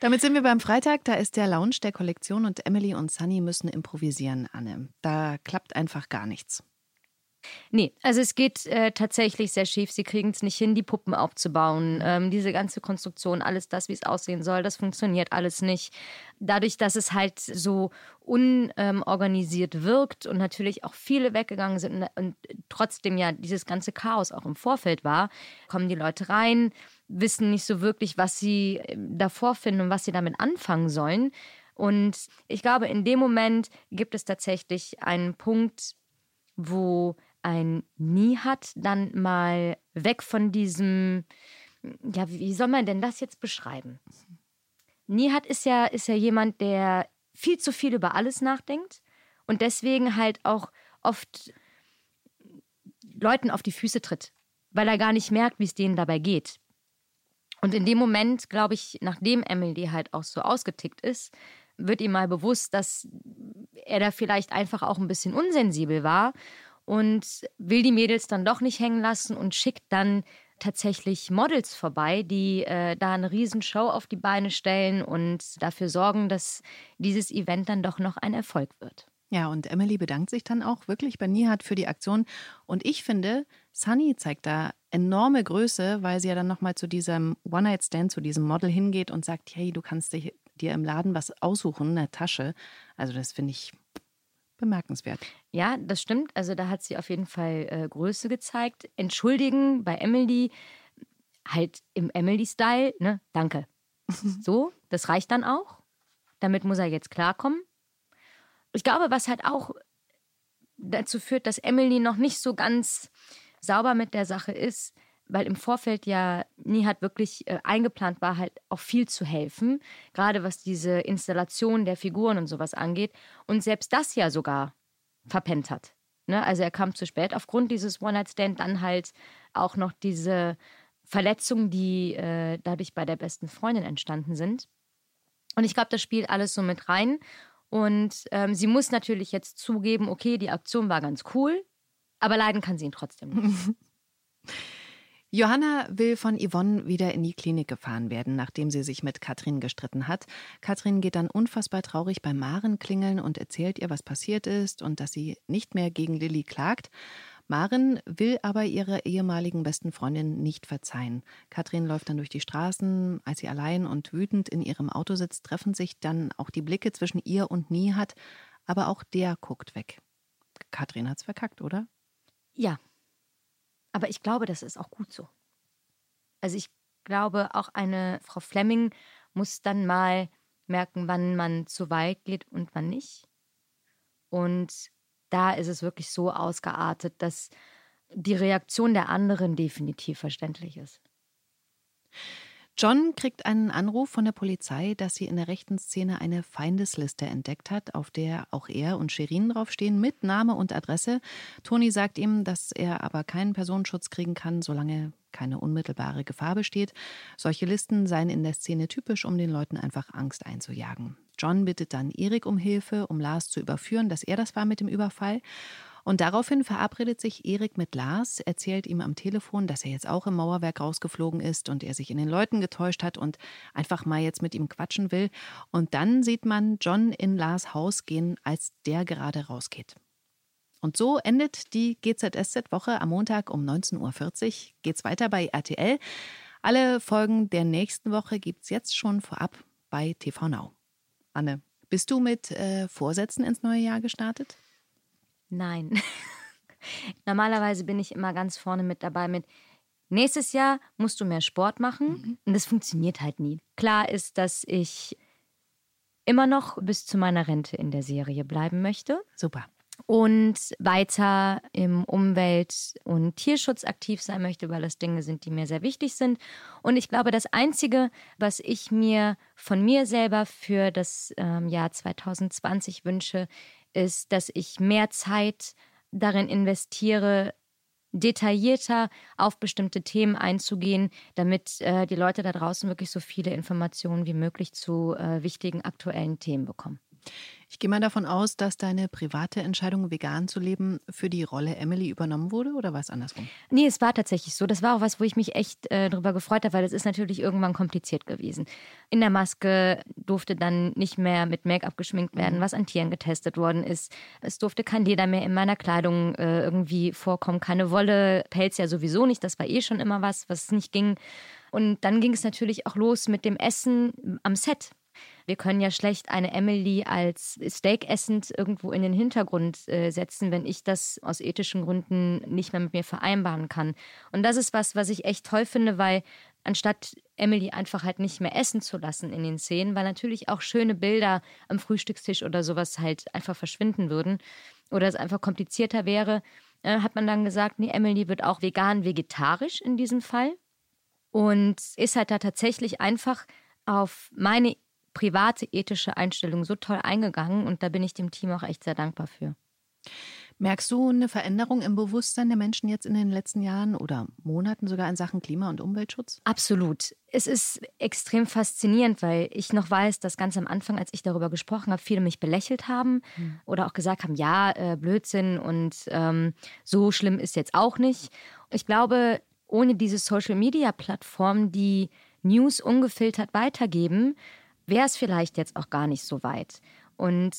Damit sind wir beim Freitag. Da ist der Lounge der Kollektion und Emily und Sunny müssen improvisieren, Anne. Da klappt einfach gar nichts. Nee, also es geht äh, tatsächlich sehr schief. Sie kriegen es nicht hin, die Puppen aufzubauen. Ähm, diese ganze Konstruktion, alles das, wie es aussehen soll, das funktioniert alles nicht. Dadurch, dass es halt so unorganisiert ähm, wirkt und natürlich auch viele weggegangen sind und, und trotzdem ja dieses ganze Chaos auch im Vorfeld war, kommen die Leute rein, wissen nicht so wirklich, was sie ähm, davor finden und was sie damit anfangen sollen. Und ich glaube, in dem Moment gibt es tatsächlich einen Punkt, wo ein Nie hat, dann mal weg von diesem, ja, wie soll man denn das jetzt beschreiben? Nihat ist ja, ist ja jemand, der viel zu viel über alles nachdenkt und deswegen halt auch oft Leuten auf die Füße tritt, weil er gar nicht merkt, wie es denen dabei geht. Und in dem Moment, glaube ich, nachdem Emily halt auch so ausgetickt ist, wird ihm mal bewusst, dass er da vielleicht einfach auch ein bisschen unsensibel war und will die Mädels dann doch nicht hängen lassen und schickt dann tatsächlich Models vorbei, die äh, da eine Riesenshow auf die Beine stellen und dafür sorgen, dass dieses Event dann doch noch ein Erfolg wird. Ja, und Emily bedankt sich dann auch wirklich bei Nihat für die Aktion. Und ich finde, Sunny zeigt da enorme Größe, weil sie ja dann nochmal zu diesem One-Night-Stand, zu diesem Model hingeht und sagt, hey, du kannst dir im Laden was aussuchen, eine Tasche. Also das finde ich bemerkenswert. Ja, das stimmt. Also da hat sie auf jeden Fall äh, Größe gezeigt. Entschuldigen bei Emily, halt im Emily-Style, ne? Danke. so, das reicht dann auch. Damit muss er jetzt klarkommen. Ich glaube, was halt auch dazu führt, dass Emily noch nicht so ganz sauber mit der Sache ist, weil im Vorfeld ja nie hat wirklich äh, eingeplant war, halt auch viel zu helfen, gerade was diese Installation der Figuren und sowas angeht. Und selbst das ja sogar verpennt hat. Ne? Also er kam zu spät aufgrund dieses One-Night-Stand, dann halt auch noch diese Verletzungen, die äh, dadurch bei der besten Freundin entstanden sind. Und ich glaube, das spielt alles so mit rein. Und ähm, sie muss natürlich jetzt zugeben, okay, die Aktion war ganz cool, aber leiden kann sie ihn trotzdem nicht. Johanna will von Yvonne wieder in die Klinik gefahren werden, nachdem sie sich mit Katrin gestritten hat. Katrin geht dann unfassbar traurig bei Maren klingeln und erzählt ihr, was passiert ist und dass sie nicht mehr gegen Lilly klagt. Maren will aber ihrer ehemaligen besten Freundin nicht verzeihen. Katrin läuft dann durch die Straßen. Als sie allein und wütend in ihrem Auto sitzt, treffen sich dann auch die Blicke zwischen ihr und Nihat. Aber auch der guckt weg. Katrin hat's verkackt, oder? Ja, aber ich glaube, das ist auch gut so. Also ich glaube, auch eine Frau Fleming muss dann mal merken, wann man zu weit geht und wann nicht. Und da ist es wirklich so ausgeartet, dass die Reaktion der anderen definitiv verständlich ist. John kriegt einen Anruf von der Polizei, dass sie in der rechten Szene eine Feindesliste entdeckt hat, auf der auch er und Shirin draufstehen, mit Name und Adresse. Toni sagt ihm, dass er aber keinen Personenschutz kriegen kann, solange keine unmittelbare Gefahr besteht. Solche Listen seien in der Szene typisch, um den Leuten einfach Angst einzujagen. John bittet dann Erik um Hilfe, um Lars zu überführen, dass er das war mit dem Überfall. Und daraufhin verabredet sich Erik mit Lars, erzählt ihm am Telefon, dass er jetzt auch im Mauerwerk rausgeflogen ist und er sich in den Leuten getäuscht hat und einfach mal jetzt mit ihm quatschen will. Und dann sieht man John in Lars Haus gehen, als der gerade rausgeht. Und so endet die GZSZ-Woche am Montag um 19.40 Uhr. Geht's weiter bei RTL. Alle Folgen der nächsten Woche gibt's jetzt schon vorab bei TV Now. Anne, bist du mit äh, Vorsätzen ins neue Jahr gestartet? Nein. Normalerweise bin ich immer ganz vorne mit dabei mit nächstes Jahr musst du mehr Sport machen mhm. und das funktioniert halt nie. Klar ist, dass ich immer noch bis zu meiner Rente in der Serie bleiben möchte. Super und weiter im Umwelt- und Tierschutz aktiv sein möchte, weil das Dinge sind, die mir sehr wichtig sind. Und ich glaube, das Einzige, was ich mir von mir selber für das ähm, Jahr 2020 wünsche, ist, dass ich mehr Zeit darin investiere, detaillierter auf bestimmte Themen einzugehen, damit äh, die Leute da draußen wirklich so viele Informationen wie möglich zu äh, wichtigen aktuellen Themen bekommen. Ich gehe mal davon aus, dass deine private Entscheidung, vegan zu leben, für die Rolle Emily übernommen wurde oder war es andersrum? Nee, es war tatsächlich so. Das war auch was, wo ich mich echt äh, drüber gefreut habe, weil es ist natürlich irgendwann kompliziert gewesen. In der Maske durfte dann nicht mehr mit Make-up geschminkt werden, mhm. was an Tieren getestet worden ist. Es durfte kein Leder mehr in meiner Kleidung äh, irgendwie vorkommen, keine Wolle, Pelz ja sowieso nicht. Das war eh schon immer was, was nicht ging. Und dann ging es natürlich auch los mit dem Essen am Set. Wir können ja schlecht eine Emily als Steak essend irgendwo in den Hintergrund äh, setzen, wenn ich das aus ethischen Gründen nicht mehr mit mir vereinbaren kann. Und das ist was, was ich echt toll finde, weil anstatt Emily einfach halt nicht mehr essen zu lassen in den Szenen, weil natürlich auch schöne Bilder am Frühstückstisch oder sowas halt einfach verschwinden würden oder es einfach komplizierter wäre, äh, hat man dann gesagt, nee, Emily wird auch vegan-vegetarisch in diesem Fall und ist halt da tatsächlich einfach auf meine private ethische Einstellung so toll eingegangen und da bin ich dem Team auch echt sehr dankbar für. Merkst du eine Veränderung im Bewusstsein der Menschen jetzt in den letzten Jahren oder Monaten sogar in Sachen Klima- und Umweltschutz? Absolut. Es ist extrem faszinierend, weil ich noch weiß, dass ganz am Anfang, als ich darüber gesprochen habe, viele mich belächelt haben hm. oder auch gesagt haben, ja, äh, Blödsinn und ähm, so schlimm ist jetzt auch nicht. Ich glaube, ohne diese Social-Media-Plattformen, die News ungefiltert weitergeben, wäre es vielleicht jetzt auch gar nicht so weit. Und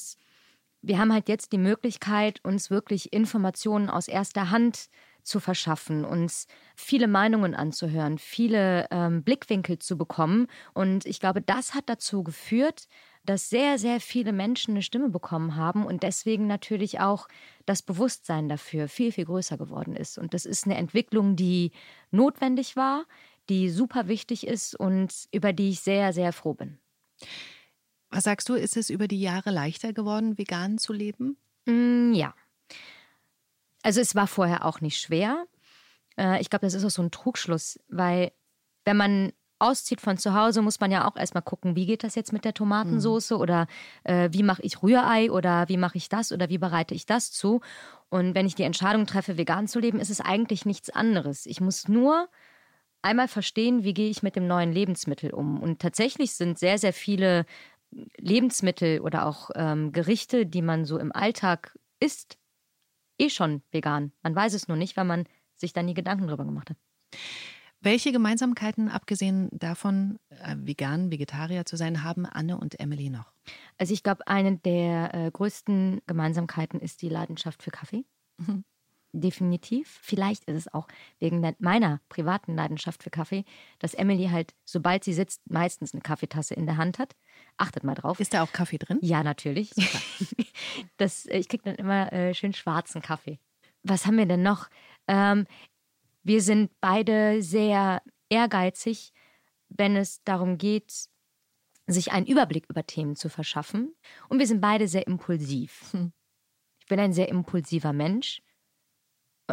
wir haben halt jetzt die Möglichkeit, uns wirklich Informationen aus erster Hand zu verschaffen, uns viele Meinungen anzuhören, viele ähm, Blickwinkel zu bekommen. Und ich glaube, das hat dazu geführt, dass sehr, sehr viele Menschen eine Stimme bekommen haben und deswegen natürlich auch das Bewusstsein dafür viel, viel größer geworden ist. Und das ist eine Entwicklung, die notwendig war, die super wichtig ist und über die ich sehr, sehr froh bin. Was sagst du, ist es über die Jahre leichter geworden, vegan zu leben? Mm, ja. Also es war vorher auch nicht schwer. Äh, ich glaube, das ist auch so ein Trugschluss, weil wenn man auszieht von zu Hause, muss man ja auch erstmal gucken, wie geht das jetzt mit der Tomatensoße mhm. oder äh, wie mache ich Rührei oder wie mache ich das oder wie bereite ich das zu. Und wenn ich die Entscheidung treffe, vegan zu leben, ist es eigentlich nichts anderes. Ich muss nur einmal verstehen, wie gehe ich mit dem neuen Lebensmittel um. Und tatsächlich sind sehr, sehr viele Lebensmittel oder auch ähm, Gerichte, die man so im Alltag isst, eh schon vegan. Man weiß es nur nicht, weil man sich da nie Gedanken drüber gemacht hat. Welche Gemeinsamkeiten, abgesehen davon, äh, vegan, Vegetarier zu sein, haben Anne und Emily noch? Also ich glaube, eine der äh, größten Gemeinsamkeiten ist die Leidenschaft für Kaffee. Mhm definitiv. Vielleicht ist es auch wegen meiner privaten Leidenschaft für Kaffee, dass Emily halt, sobald sie sitzt, meistens eine Kaffeetasse in der Hand hat. Achtet mal drauf. Ist da auch Kaffee drin? Ja, natürlich. das, äh, ich kriege dann immer äh, schön schwarzen Kaffee. Was haben wir denn noch? Ähm, wir sind beide sehr ehrgeizig, wenn es darum geht, sich einen Überblick über Themen zu verschaffen. Und wir sind beide sehr impulsiv. Hm. Ich bin ein sehr impulsiver Mensch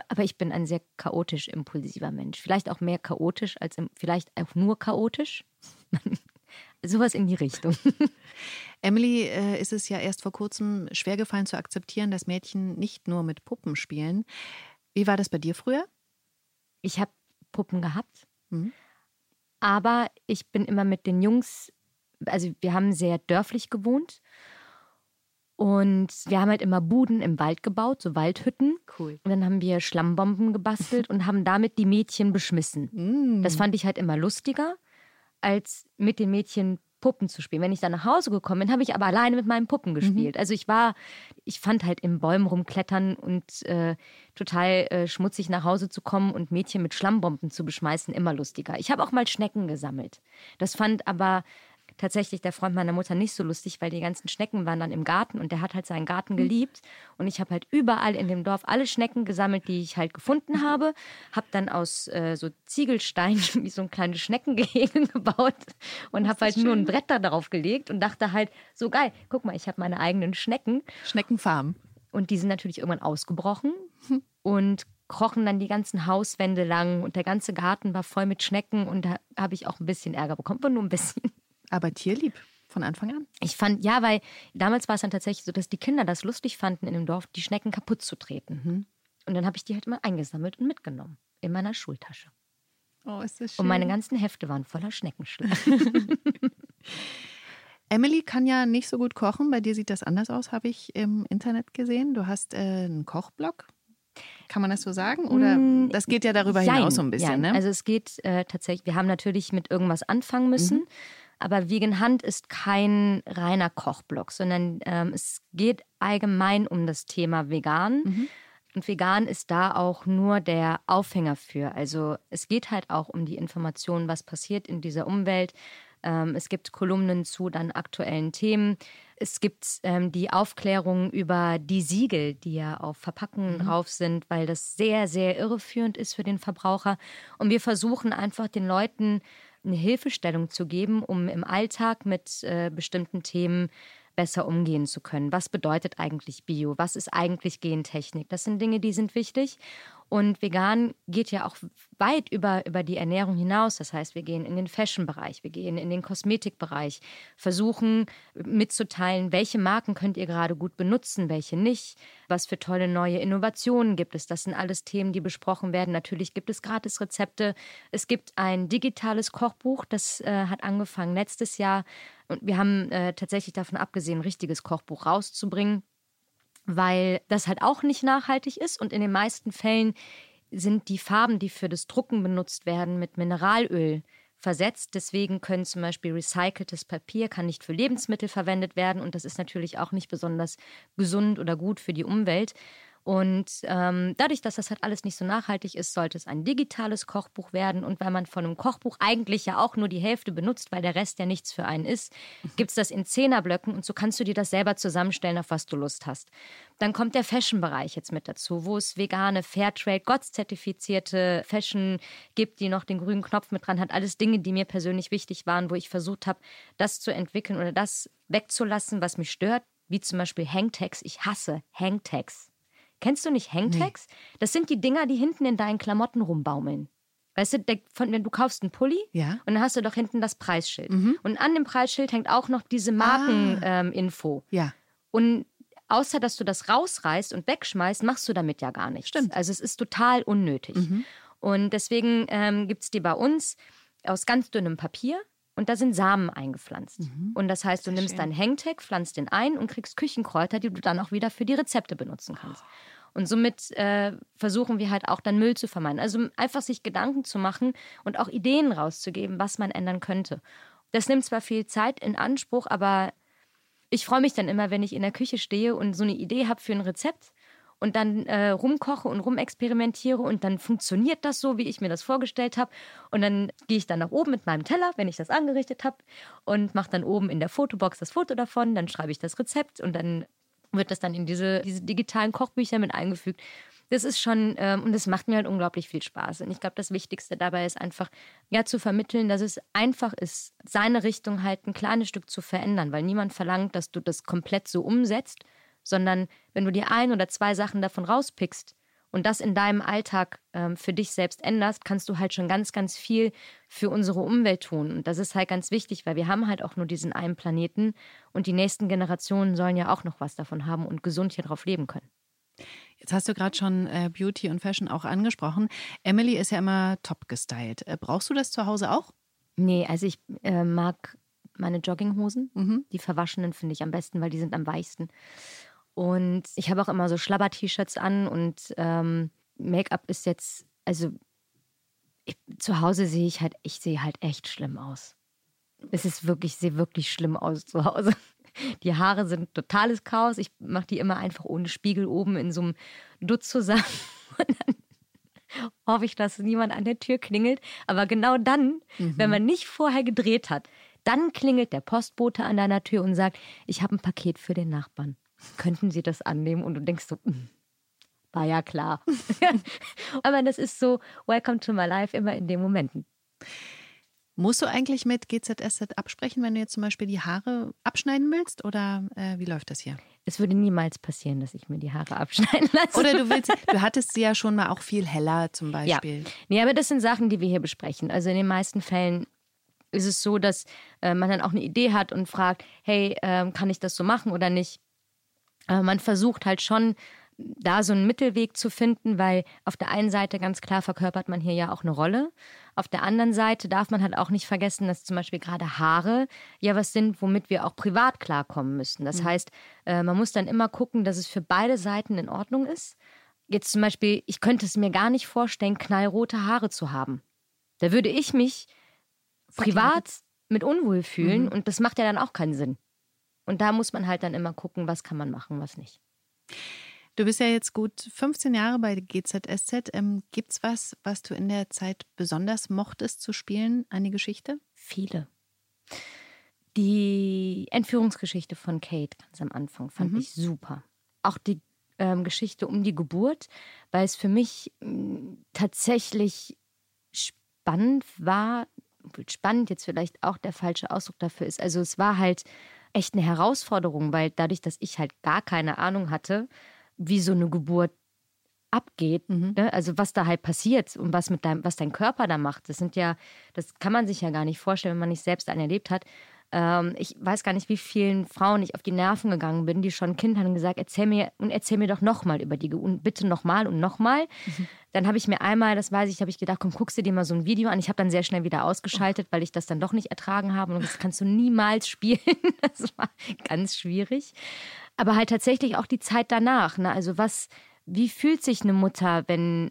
Aber ich bin ein sehr chaotisch impulsiver Mensch. Vielleicht auch mehr chaotisch als im, vielleicht auch nur chaotisch. Sowas in die Richtung. Emily äh, ist es ja erst vor kurzem schwer gefallen zu akzeptieren, dass Mädchen nicht nur mit Puppen spielen. Wie war das bei dir früher? Ich habe Puppen gehabt, Mhm. aber ich bin immer mit den Jungs, also wir haben sehr dörflich gewohnt und wir haben halt immer Buden im Wald gebaut, so Waldhütten. Cool. Und dann haben wir Schlammbomben gebastelt und haben damit die Mädchen beschmissen. Mm. Das fand ich halt immer lustiger, als mit den Mädchen Puppen zu spielen. Wenn ich dann nach Hause gekommen bin, habe ich aber alleine mit meinen Puppen gespielt. Also ich war, ich fand halt im Bäumen rumklettern und äh, total äh, schmutzig nach Hause zu kommen und Mädchen mit Schlammbomben zu beschmeißen immer lustiger. Ich habe auch mal Schnecken gesammelt. Das fand aber tatsächlich der Freund meiner Mutter nicht so lustig, weil die ganzen Schnecken waren dann im Garten und der hat halt seinen Garten geliebt. Und ich habe halt überall in dem Dorf alle Schnecken gesammelt, die ich halt gefunden habe. Habe dann aus äh, so Ziegelsteinen wie so ein kleines Schneckengehege gebaut und habe halt nur ein Brett da drauf gelegt und dachte halt, so geil, guck mal, ich habe meine eigenen Schnecken. Schneckenfarm. Und die sind natürlich irgendwann ausgebrochen und krochen dann die ganzen Hauswände lang und der ganze Garten war voll mit Schnecken und da habe ich auch ein bisschen Ärger bekommen, aber nur ein bisschen. Aber tierlieb von Anfang an. Ich fand, ja, weil damals war es dann tatsächlich so, dass die Kinder das lustig fanden, in dem Dorf die Schnecken kaputt zu treten. Und dann habe ich die halt immer eingesammelt und mitgenommen in meiner Schultasche. Oh, ist das schön. Und meine ganzen Hefte waren voller Schneckenschlag. Emily kann ja nicht so gut kochen. Bei dir sieht das anders aus, habe ich im Internet gesehen. Du hast äh, einen Kochblog. Kann man das so sagen? Oder Mm, das geht ja darüber hinaus so ein bisschen, jein. ne? Also es geht äh, tatsächlich, wir haben natürlich mit irgendwas anfangen müssen, aber Vegan Hand ist kein reiner Kochblog, sondern ähm, es geht allgemein um das Thema vegan. Und vegan ist da auch nur der Aufhänger für. Also es geht halt auch um die Information, was passiert in dieser Umwelt. Ähm, es gibt Kolumnen zu dann aktuellen Themen. Es gibt ähm, die Aufklärung über die Siegel, die ja auf Verpackungen drauf sind, weil das sehr, sehr irreführend ist für den Verbraucher. Und wir versuchen einfach den Leuten eine Hilfestellung zu geben, um im Alltag mit äh, bestimmten Themen besser umgehen zu können. Was bedeutet eigentlich Bio? Was ist eigentlich Gentechnik? Das sind Dinge, die sind wichtig. Und vegan geht ja auch weit über, über die Ernährung hinaus. Das heißt, wir gehen in den Fashion-Bereich, wir gehen in den Kosmetikbereich, versuchen mitzuteilen, welche Marken könnt ihr gerade gut benutzen, welche nicht, was für tolle neue Innovationen gibt es. Das sind alles Themen, die besprochen werden. Natürlich gibt es Gratis-Rezepte. Es gibt ein digitales Kochbuch, das äh, hat angefangen letztes Jahr. Und wir haben äh, tatsächlich davon abgesehen, ein richtiges Kochbuch rauszubringen weil das halt auch nicht nachhaltig ist und in den meisten Fällen sind die Farben, die für das Drucken benutzt werden, mit Mineralöl versetzt. Deswegen können zum Beispiel recyceltes Papier kann nicht für Lebensmittel verwendet werden und das ist natürlich auch nicht besonders gesund oder gut für die Umwelt. Und ähm, dadurch, dass das halt alles nicht so nachhaltig ist, sollte es ein digitales Kochbuch werden. Und weil man von einem Kochbuch eigentlich ja auch nur die Hälfte benutzt, weil der Rest ja nichts für einen ist, gibt es das in Zehnerblöcken und so kannst du dir das selber zusammenstellen, auf was du Lust hast. Dann kommt der Fashion-Bereich jetzt mit dazu, wo es vegane, Fairtrade, Gott-zertifizierte Fashion gibt, die noch den grünen Knopf mit dran hat. Alles Dinge, die mir persönlich wichtig waren, wo ich versucht habe, das zu entwickeln oder das wegzulassen, was mich stört, wie zum Beispiel Hangtags. Ich hasse Hangtags. Kennst du nicht Hangtags? Das sind die Dinger, die hinten in deinen Klamotten rumbaumeln. Weißt du, der, von, wenn du kaufst einen Pulli Ja. und dann hast du doch hinten das Preisschild. Und an dem Preisschild hängt auch noch diese Markeninfo. Ähm, Info. ja. Und außer dass du das rausreißt und wegschmeißt, machst du damit ja gar nichts. Stimmt. Also es ist total unnötig. Und deswegen ähm, gibt es die bei uns aus ganz dünnem Papier. Und da sind Samen eingepflanzt. Und das heißt, du nimmst schön. deinen Hangtag, pflanzt den ein und kriegst Küchenkräuter, die du dann auch wieder für die Rezepte benutzen kannst. Und somit äh, versuchen wir halt auch dann Müll zu vermeiden. Also einfach sich Gedanken zu machen und auch Ideen rauszugeben, was man ändern könnte. Das nimmt zwar viel Zeit in Anspruch, aber ich freue mich dann immer, wenn ich in der Küche stehe und so eine Idee habe für ein Rezept und dann äh, rumkoche und rumexperimentiere und dann funktioniert das so, wie ich mir das vorgestellt habe. Und dann gehe ich dann nach oben mit meinem Teller, wenn ich das angerichtet habe und mache dann oben in der Fotobox das Foto davon, dann schreibe ich das Rezept und dann wird das dann in diese, diese digitalen Kochbücher mit eingefügt. Das ist schon, ähm, und das macht mir halt unglaublich viel Spaß. Und ich glaube, das Wichtigste dabei ist einfach, ja, zu vermitteln, dass es einfach ist, seine Richtung halt ein kleines Stück zu verändern, weil niemand verlangt, dass du das komplett so umsetzt, sondern wenn du dir ein oder zwei Sachen davon rauspickst und das in deinem Alltag ähm, für dich selbst änderst, kannst du halt schon ganz, ganz viel für unsere Umwelt tun. Und das ist halt ganz wichtig, weil wir haben halt auch nur diesen einen Planeten und die nächsten Generationen sollen ja auch noch was davon haben und gesund hier drauf leben können. Jetzt hast du gerade schon äh, Beauty und Fashion auch angesprochen. Emily ist ja immer top gestylt. Äh, brauchst du das zu Hause auch? Nee, also ich äh, mag meine Jogginghosen. Mhm. Die verwaschenen finde ich am besten, weil die sind am weichsten. Und ich habe auch immer so Schlabber-T-Shirts an und ähm, Make-up ist jetzt, also ich, zu Hause sehe ich halt, ich sehe halt echt schlimm aus. Es ist wirklich, ich sehe wirklich schlimm aus zu Hause. Die Haare sind totales Chaos. Ich mache die immer einfach ohne Spiegel oben in so einem Dutt zusammen. Und dann hoffe ich, dass niemand an der Tür klingelt. Aber genau dann, wenn man nicht vorher gedreht hat, dann klingelt der Postbote an deiner Tür und sagt, ich habe ein Paket für den Nachbarn. Könnten Sie das annehmen? Und du denkst so, "Mm, war ja klar. Aber das ist so, welcome to my life, immer in den Momenten. Musst du eigentlich mit GZSZ absprechen, wenn du jetzt zum Beispiel die Haare abschneiden willst? Oder äh, wie läuft das hier? Es würde niemals passieren, dass ich mir die Haare abschneiden lasse. Oder du willst, du hattest sie ja schon mal auch viel heller zum Beispiel. Ja. Nee, aber das sind Sachen, die wir hier besprechen. Also in den meisten Fällen ist es so, dass äh, man dann auch eine Idee hat und fragt, hey, ähm, kann ich das so machen oder nicht? Aber man versucht halt schon, da so einen Mittelweg zu finden, weil auf der einen Seite ganz klar verkörpert man hier ja auch eine Rolle. Auf der anderen Seite darf man halt auch nicht vergessen, dass zum Beispiel gerade Haare ja was sind, womit wir auch privat klarkommen müssen. Das heißt, äh, man muss dann immer gucken, dass es für beide Seiten in Ordnung ist. Jetzt zum Beispiel, ich könnte es mir gar nicht vorstellen, knallrote Haare zu haben. Da würde ich mich privat mit unwohl fühlen und das macht ja dann auch keinen Sinn. Und da muss man halt dann immer gucken, was kann man machen, was nicht. Du bist ja jetzt gut 15 Jahre bei GZSZ. Ähm, Gibt es was, was du in der Zeit besonders mochtest zu spielen? Eine Geschichte? Viele. Die Entführungsgeschichte von Kate ganz am Anfang fand ich super. Auch die ähm, Geschichte um die Geburt, weil es für mich mh, tatsächlich spannend war. Obwohl Spannend jetzt vielleicht auch der falsche Ausdruck dafür ist. Also es war halt echt eine Herausforderung, weil dadurch, dass ich halt gar keine Ahnung hatte, wie so eine Geburt abgeht, ne? also was da halt passiert und was mit deinem, was dein Körper da macht, das sind ja, das kann man sich ja gar nicht vorstellen, wenn man nicht selbst einen erlebt hat. Ähm, ich weiß gar nicht, wie vielen Frauen ich auf die Nerven gegangen bin, die schon ein Kind hatten und gesagt, erzähl mir und erzähl mir doch nochmal über die und bitte nochmal und nochmal. Dann habe ich mir einmal, das weiß ich, habe ich gedacht, komm, guckst du dir mal so ein Video an. Ich habe dann sehr schnell wieder ausgeschaltet, weil ich das dann doch nicht ertragen habe und das kannst du niemals spielen. Das war ganz schwierig. Aber halt tatsächlich auch die Zeit danach. Ne? Also was, wie fühlt sich eine Mutter, wenn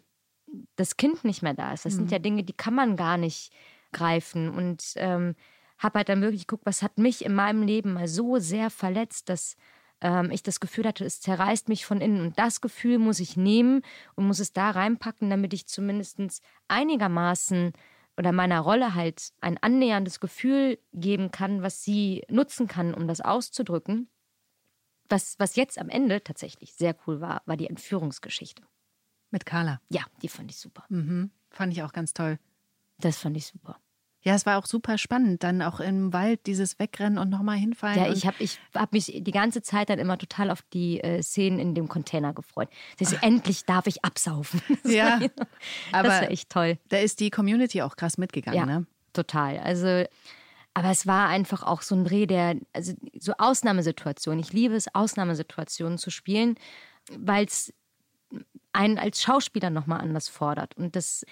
das Kind nicht mehr da ist? Das sind ja Dinge, die kann man gar nicht greifen. Und ähm, habe halt dann wirklich geguckt, was hat mich in meinem Leben mal so sehr verletzt, dass ähm, ich das Gefühl hatte, es zerreißt mich von innen. Und das Gefühl muss ich nehmen und muss es da reinpacken, damit ich zumindest einigermaßen oder meiner Rolle halt ein annäherndes Gefühl geben kann, was sie nutzen kann, um das auszudrücken. Was, was jetzt am Ende tatsächlich sehr cool war, war die Entführungsgeschichte. Mit Carla. Ja, die fand ich super. Mhm. Fand ich auch ganz toll. Das fand ich super. Ja, es war auch super spannend, dann auch im Wald dieses Wegrennen und nochmal hinfallen. Ja, ich habe ich hab mich die ganze Zeit dann immer total auf die äh, Szenen in dem Container gefreut. Das ist, endlich darf ich absaufen. Das Ja, war, aber das war echt toll. da ist die Community auch krass mitgegangen, Ja, ne? total. Also, aber es war einfach auch so ein Dreh, der, also so Ausnahmesituationen. Ich liebe es, Ausnahmesituationen zu spielen, weil es einen als Schauspieler nochmal anders fordert. Und das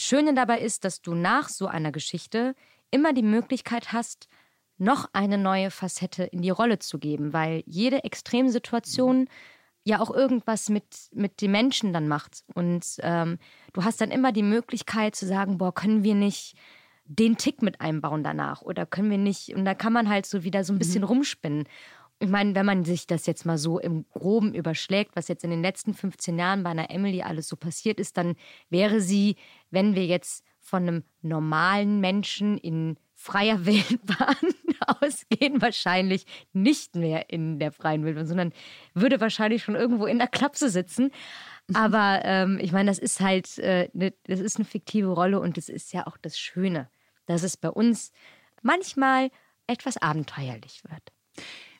Schöne dabei ist, dass du nach so einer Geschichte immer die Möglichkeit hast, noch eine neue Facette in die Rolle zu geben, weil jede Extremsituation ja auch irgendwas mit, mit den Menschen dann macht. Und ähm, du hast dann immer die Möglichkeit zu sagen, boah, können wir nicht den Tick mit einbauen danach oder können wir nicht, und da kann man halt so wieder so ein bisschen rumspinnen. Ich meine, wenn man sich das jetzt mal so im Groben überschlägt, was jetzt in den letzten 15 Jahren bei einer Emily alles so passiert ist, dann wäre sie, wenn wir jetzt von einem normalen Menschen in freier Wildbahn ausgehen, wahrscheinlich nicht mehr in der freien Wildbahn, sondern würde wahrscheinlich schon irgendwo in der Klapse sitzen. Aber ähm, ich meine, das ist halt, äh, ne, das ist eine fiktive Rolle und das ist ja auch das Schöne, dass es bei uns manchmal etwas abenteuerlich wird.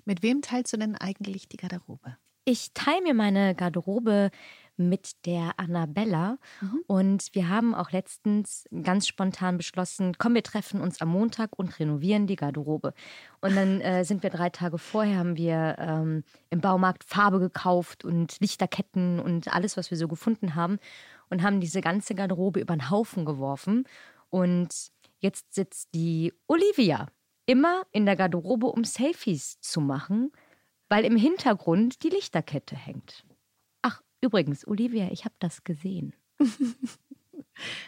Mit wem teilst du denn eigentlich die Garderobe? Ich teile mir meine Garderobe mit der Annabella. Mhm. Und wir haben auch letztens ganz spontan beschlossen, komm, wir treffen uns am Montag und renovieren die Garderobe. Und dann äh, sind wir drei Tage vorher, haben wir ähm, im Baumarkt Farbe gekauft und Lichterketten und alles, was wir so gefunden haben. Und haben diese ganze Garderobe über den Haufen geworfen. Und jetzt sitzt die Olivia immer in der Garderobe, um Selfies zu machen, weil im Hintergrund die Lichterkette hängt. Ach, übrigens, Olivia, ich habe das gesehen.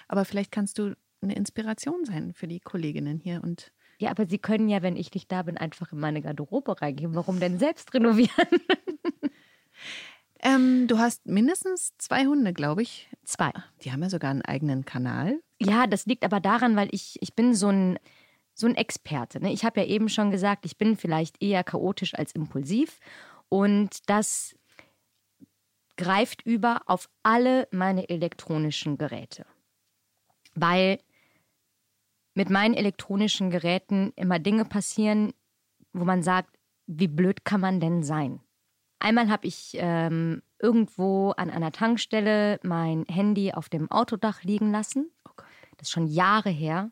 Aber vielleicht kannst du eine Inspiration sein für die Kolleginnen hier und Ja, aber sie können ja, wenn ich nicht da bin, einfach in meine Garderobe reingehen. Warum denn selbst renovieren? ähm, du hast mindestens zwei Hunde, glaube ich. Zwei. Die haben ja sogar einen eigenen Kanal. Ja, das liegt aber daran, weil ich, ich bin so ein, so ein Experte. Ne? Ich habe ja eben schon gesagt, ich bin vielleicht eher chaotisch als impulsiv. Und das greift über auf alle meine elektronischen Geräte. Weil mit meinen elektronischen Geräten immer Dinge passieren, wo man sagt, wie blöd kann man denn sein? Einmal habe ich ähm, irgendwo an einer Tankstelle mein Handy auf dem Autodach liegen lassen. Das ist schon Jahre her.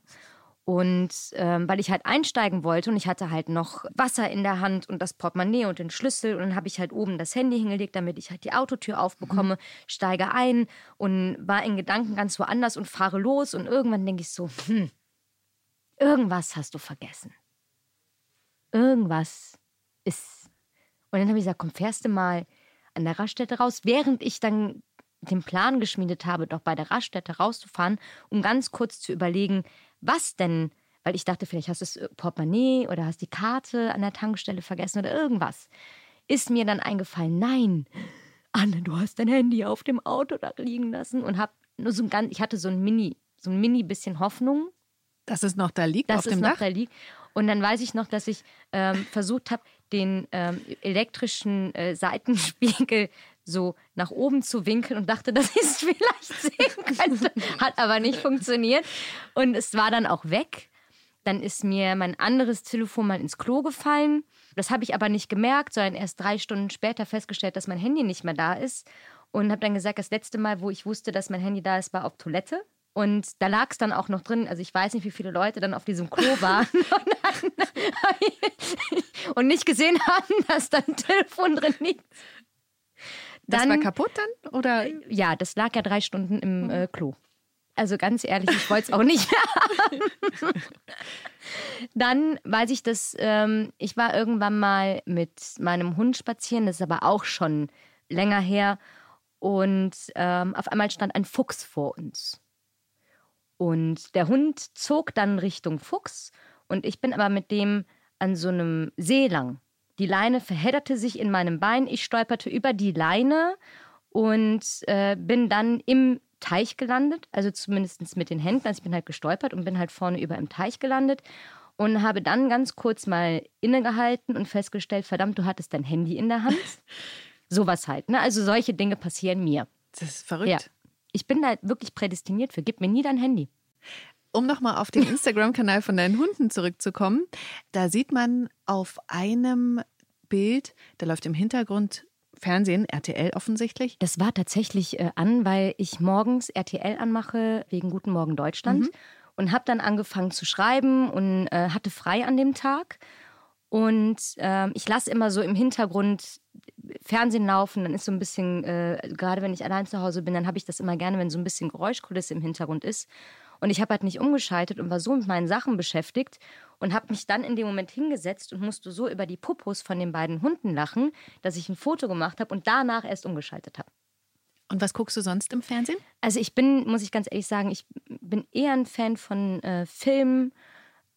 Und ähm, weil ich halt einsteigen wollte und ich hatte halt noch Wasser in der Hand und das Portemonnaie und den Schlüssel und dann habe ich halt oben das Handy hingelegt, damit ich halt die Autotür aufbekomme, steige ein und war in Gedanken ganz woanders und fahre los und irgendwann denke ich so, hm, irgendwas hast du vergessen. Irgendwas ist. Und dann habe ich gesagt, komm, fährst du mal an der Raststätte raus, während ich dann den Plan geschmiedet habe, doch bei der Raststätte rauszufahren, um ganz kurz zu überlegen, was denn, weil ich dachte, vielleicht hast du das Portemonnaie oder hast die Karte an der Tankstelle vergessen oder irgendwas. Ist mir dann eingefallen, nein, Anne, du hast dein Handy auf dem Auto da liegen lassen und hab nur so ein ganz, ich hatte so ein Mini, so ein Mini bisschen Hoffnung, Dass es noch da liegt dass auf es dem noch Dach. da liegt. Und dann weiß ich noch, dass ich ähm, versucht habe, den ähm, elektrischen äh, Seitenspiegel so nach oben zu winkeln und dachte, dass ich es vielleicht sehen könnte. Hat aber nicht funktioniert. Und es war dann auch weg. Dann ist mir mein anderes Telefon mal ins Klo gefallen. Das habe ich aber nicht gemerkt, sondern erst drei Stunden später festgestellt, dass mein Handy nicht mehr da ist. Und habe dann gesagt, das letzte Mal, wo ich wusste, dass mein Handy da ist, war auf Toilette. Und da lag es dann auch noch drin. Also ich weiß nicht, wie viele Leute dann auf diesem Klo waren und, dann, und nicht gesehen haben, dass da ein Telefon drin liegt. Das Dann- war kaputt dann? Oder? Ja, das lag ja drei Stunden im äh, Klo. Also ganz ehrlich, ich wollte es auch nicht haben. Dann weiß ich, dass ähm, ich war irgendwann mal mit meinem Hund spazieren, das ist aber auch schon länger her. Und ähm, auf einmal stand ein Fuchs vor uns. Und der Hund zog dann Richtung Fuchs und ich bin aber mit dem an so einem See lang. Die Leine verhedderte sich in meinem Bein, ich stolperte über die Leine und äh, bin dann im Teich gelandet, also zumindest mit den Händen. Also ich bin halt gestolpert und bin halt vorne über im Teich gelandet und habe dann ganz kurz mal innegehalten und festgestellt, verdammt, du hattest dein Handy in der Hand. Sowas halt, ne? Also solche Dinge passieren mir. Das ist verrückt. Ja. Ich bin da wirklich prädestiniert für. Gib mir nie dein Handy. Um nochmal auf den Instagram-Kanal von deinen Hunden zurückzukommen, da sieht man auf einem Bild, da läuft im Hintergrund Fernsehen, RTL offensichtlich. Das war tatsächlich äh, an, weil ich morgens RTL anmache wegen Guten Morgen Deutschland und habe dann angefangen zu schreiben und äh, hatte frei an dem Tag. Und ähm, ich lasse immer so im Hintergrund Fernsehen laufen, dann ist so ein bisschen, äh, gerade wenn ich allein zu Hause bin, dann habe ich das immer gerne, wenn so ein bisschen Geräuschkulisse im Hintergrund ist. Und ich habe halt nicht umgeschaltet und war so mit meinen Sachen beschäftigt und habe mich dann in dem Moment hingesetzt und musste so über die Popos von den beiden Hunden lachen, dass ich ein Foto gemacht habe und danach erst umgeschaltet habe. Und was guckst du sonst im Fernsehen? Also ich bin, muss ich ganz ehrlich sagen, ich bin eher ein Fan von äh, Filmen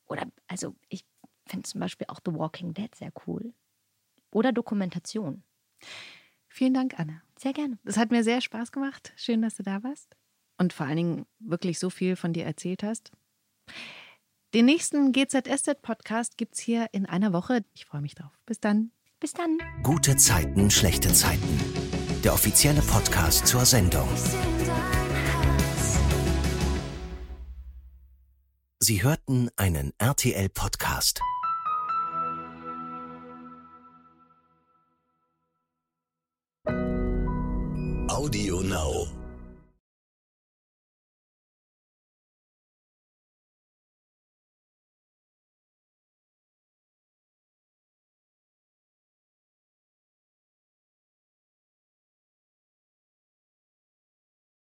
oder also ich finde zum Beispiel auch The Walking Dead sehr cool. Oder Dokumentation. Vielen Dank, Anne. Sehr gerne. Das hat mir sehr Spaß gemacht. Schön, dass du da warst. Und vor allen Dingen wirklich so viel von dir erzählt hast. Den nächsten GZSZ-Podcast gibt es hier in einer Woche. Ich freue mich drauf. Bis dann. Bis dann. Gute Zeiten, schlechte Zeiten. Der offizielle Podcast zur Sendung. Sie hörten einen RTL-Podcast. Audio Now.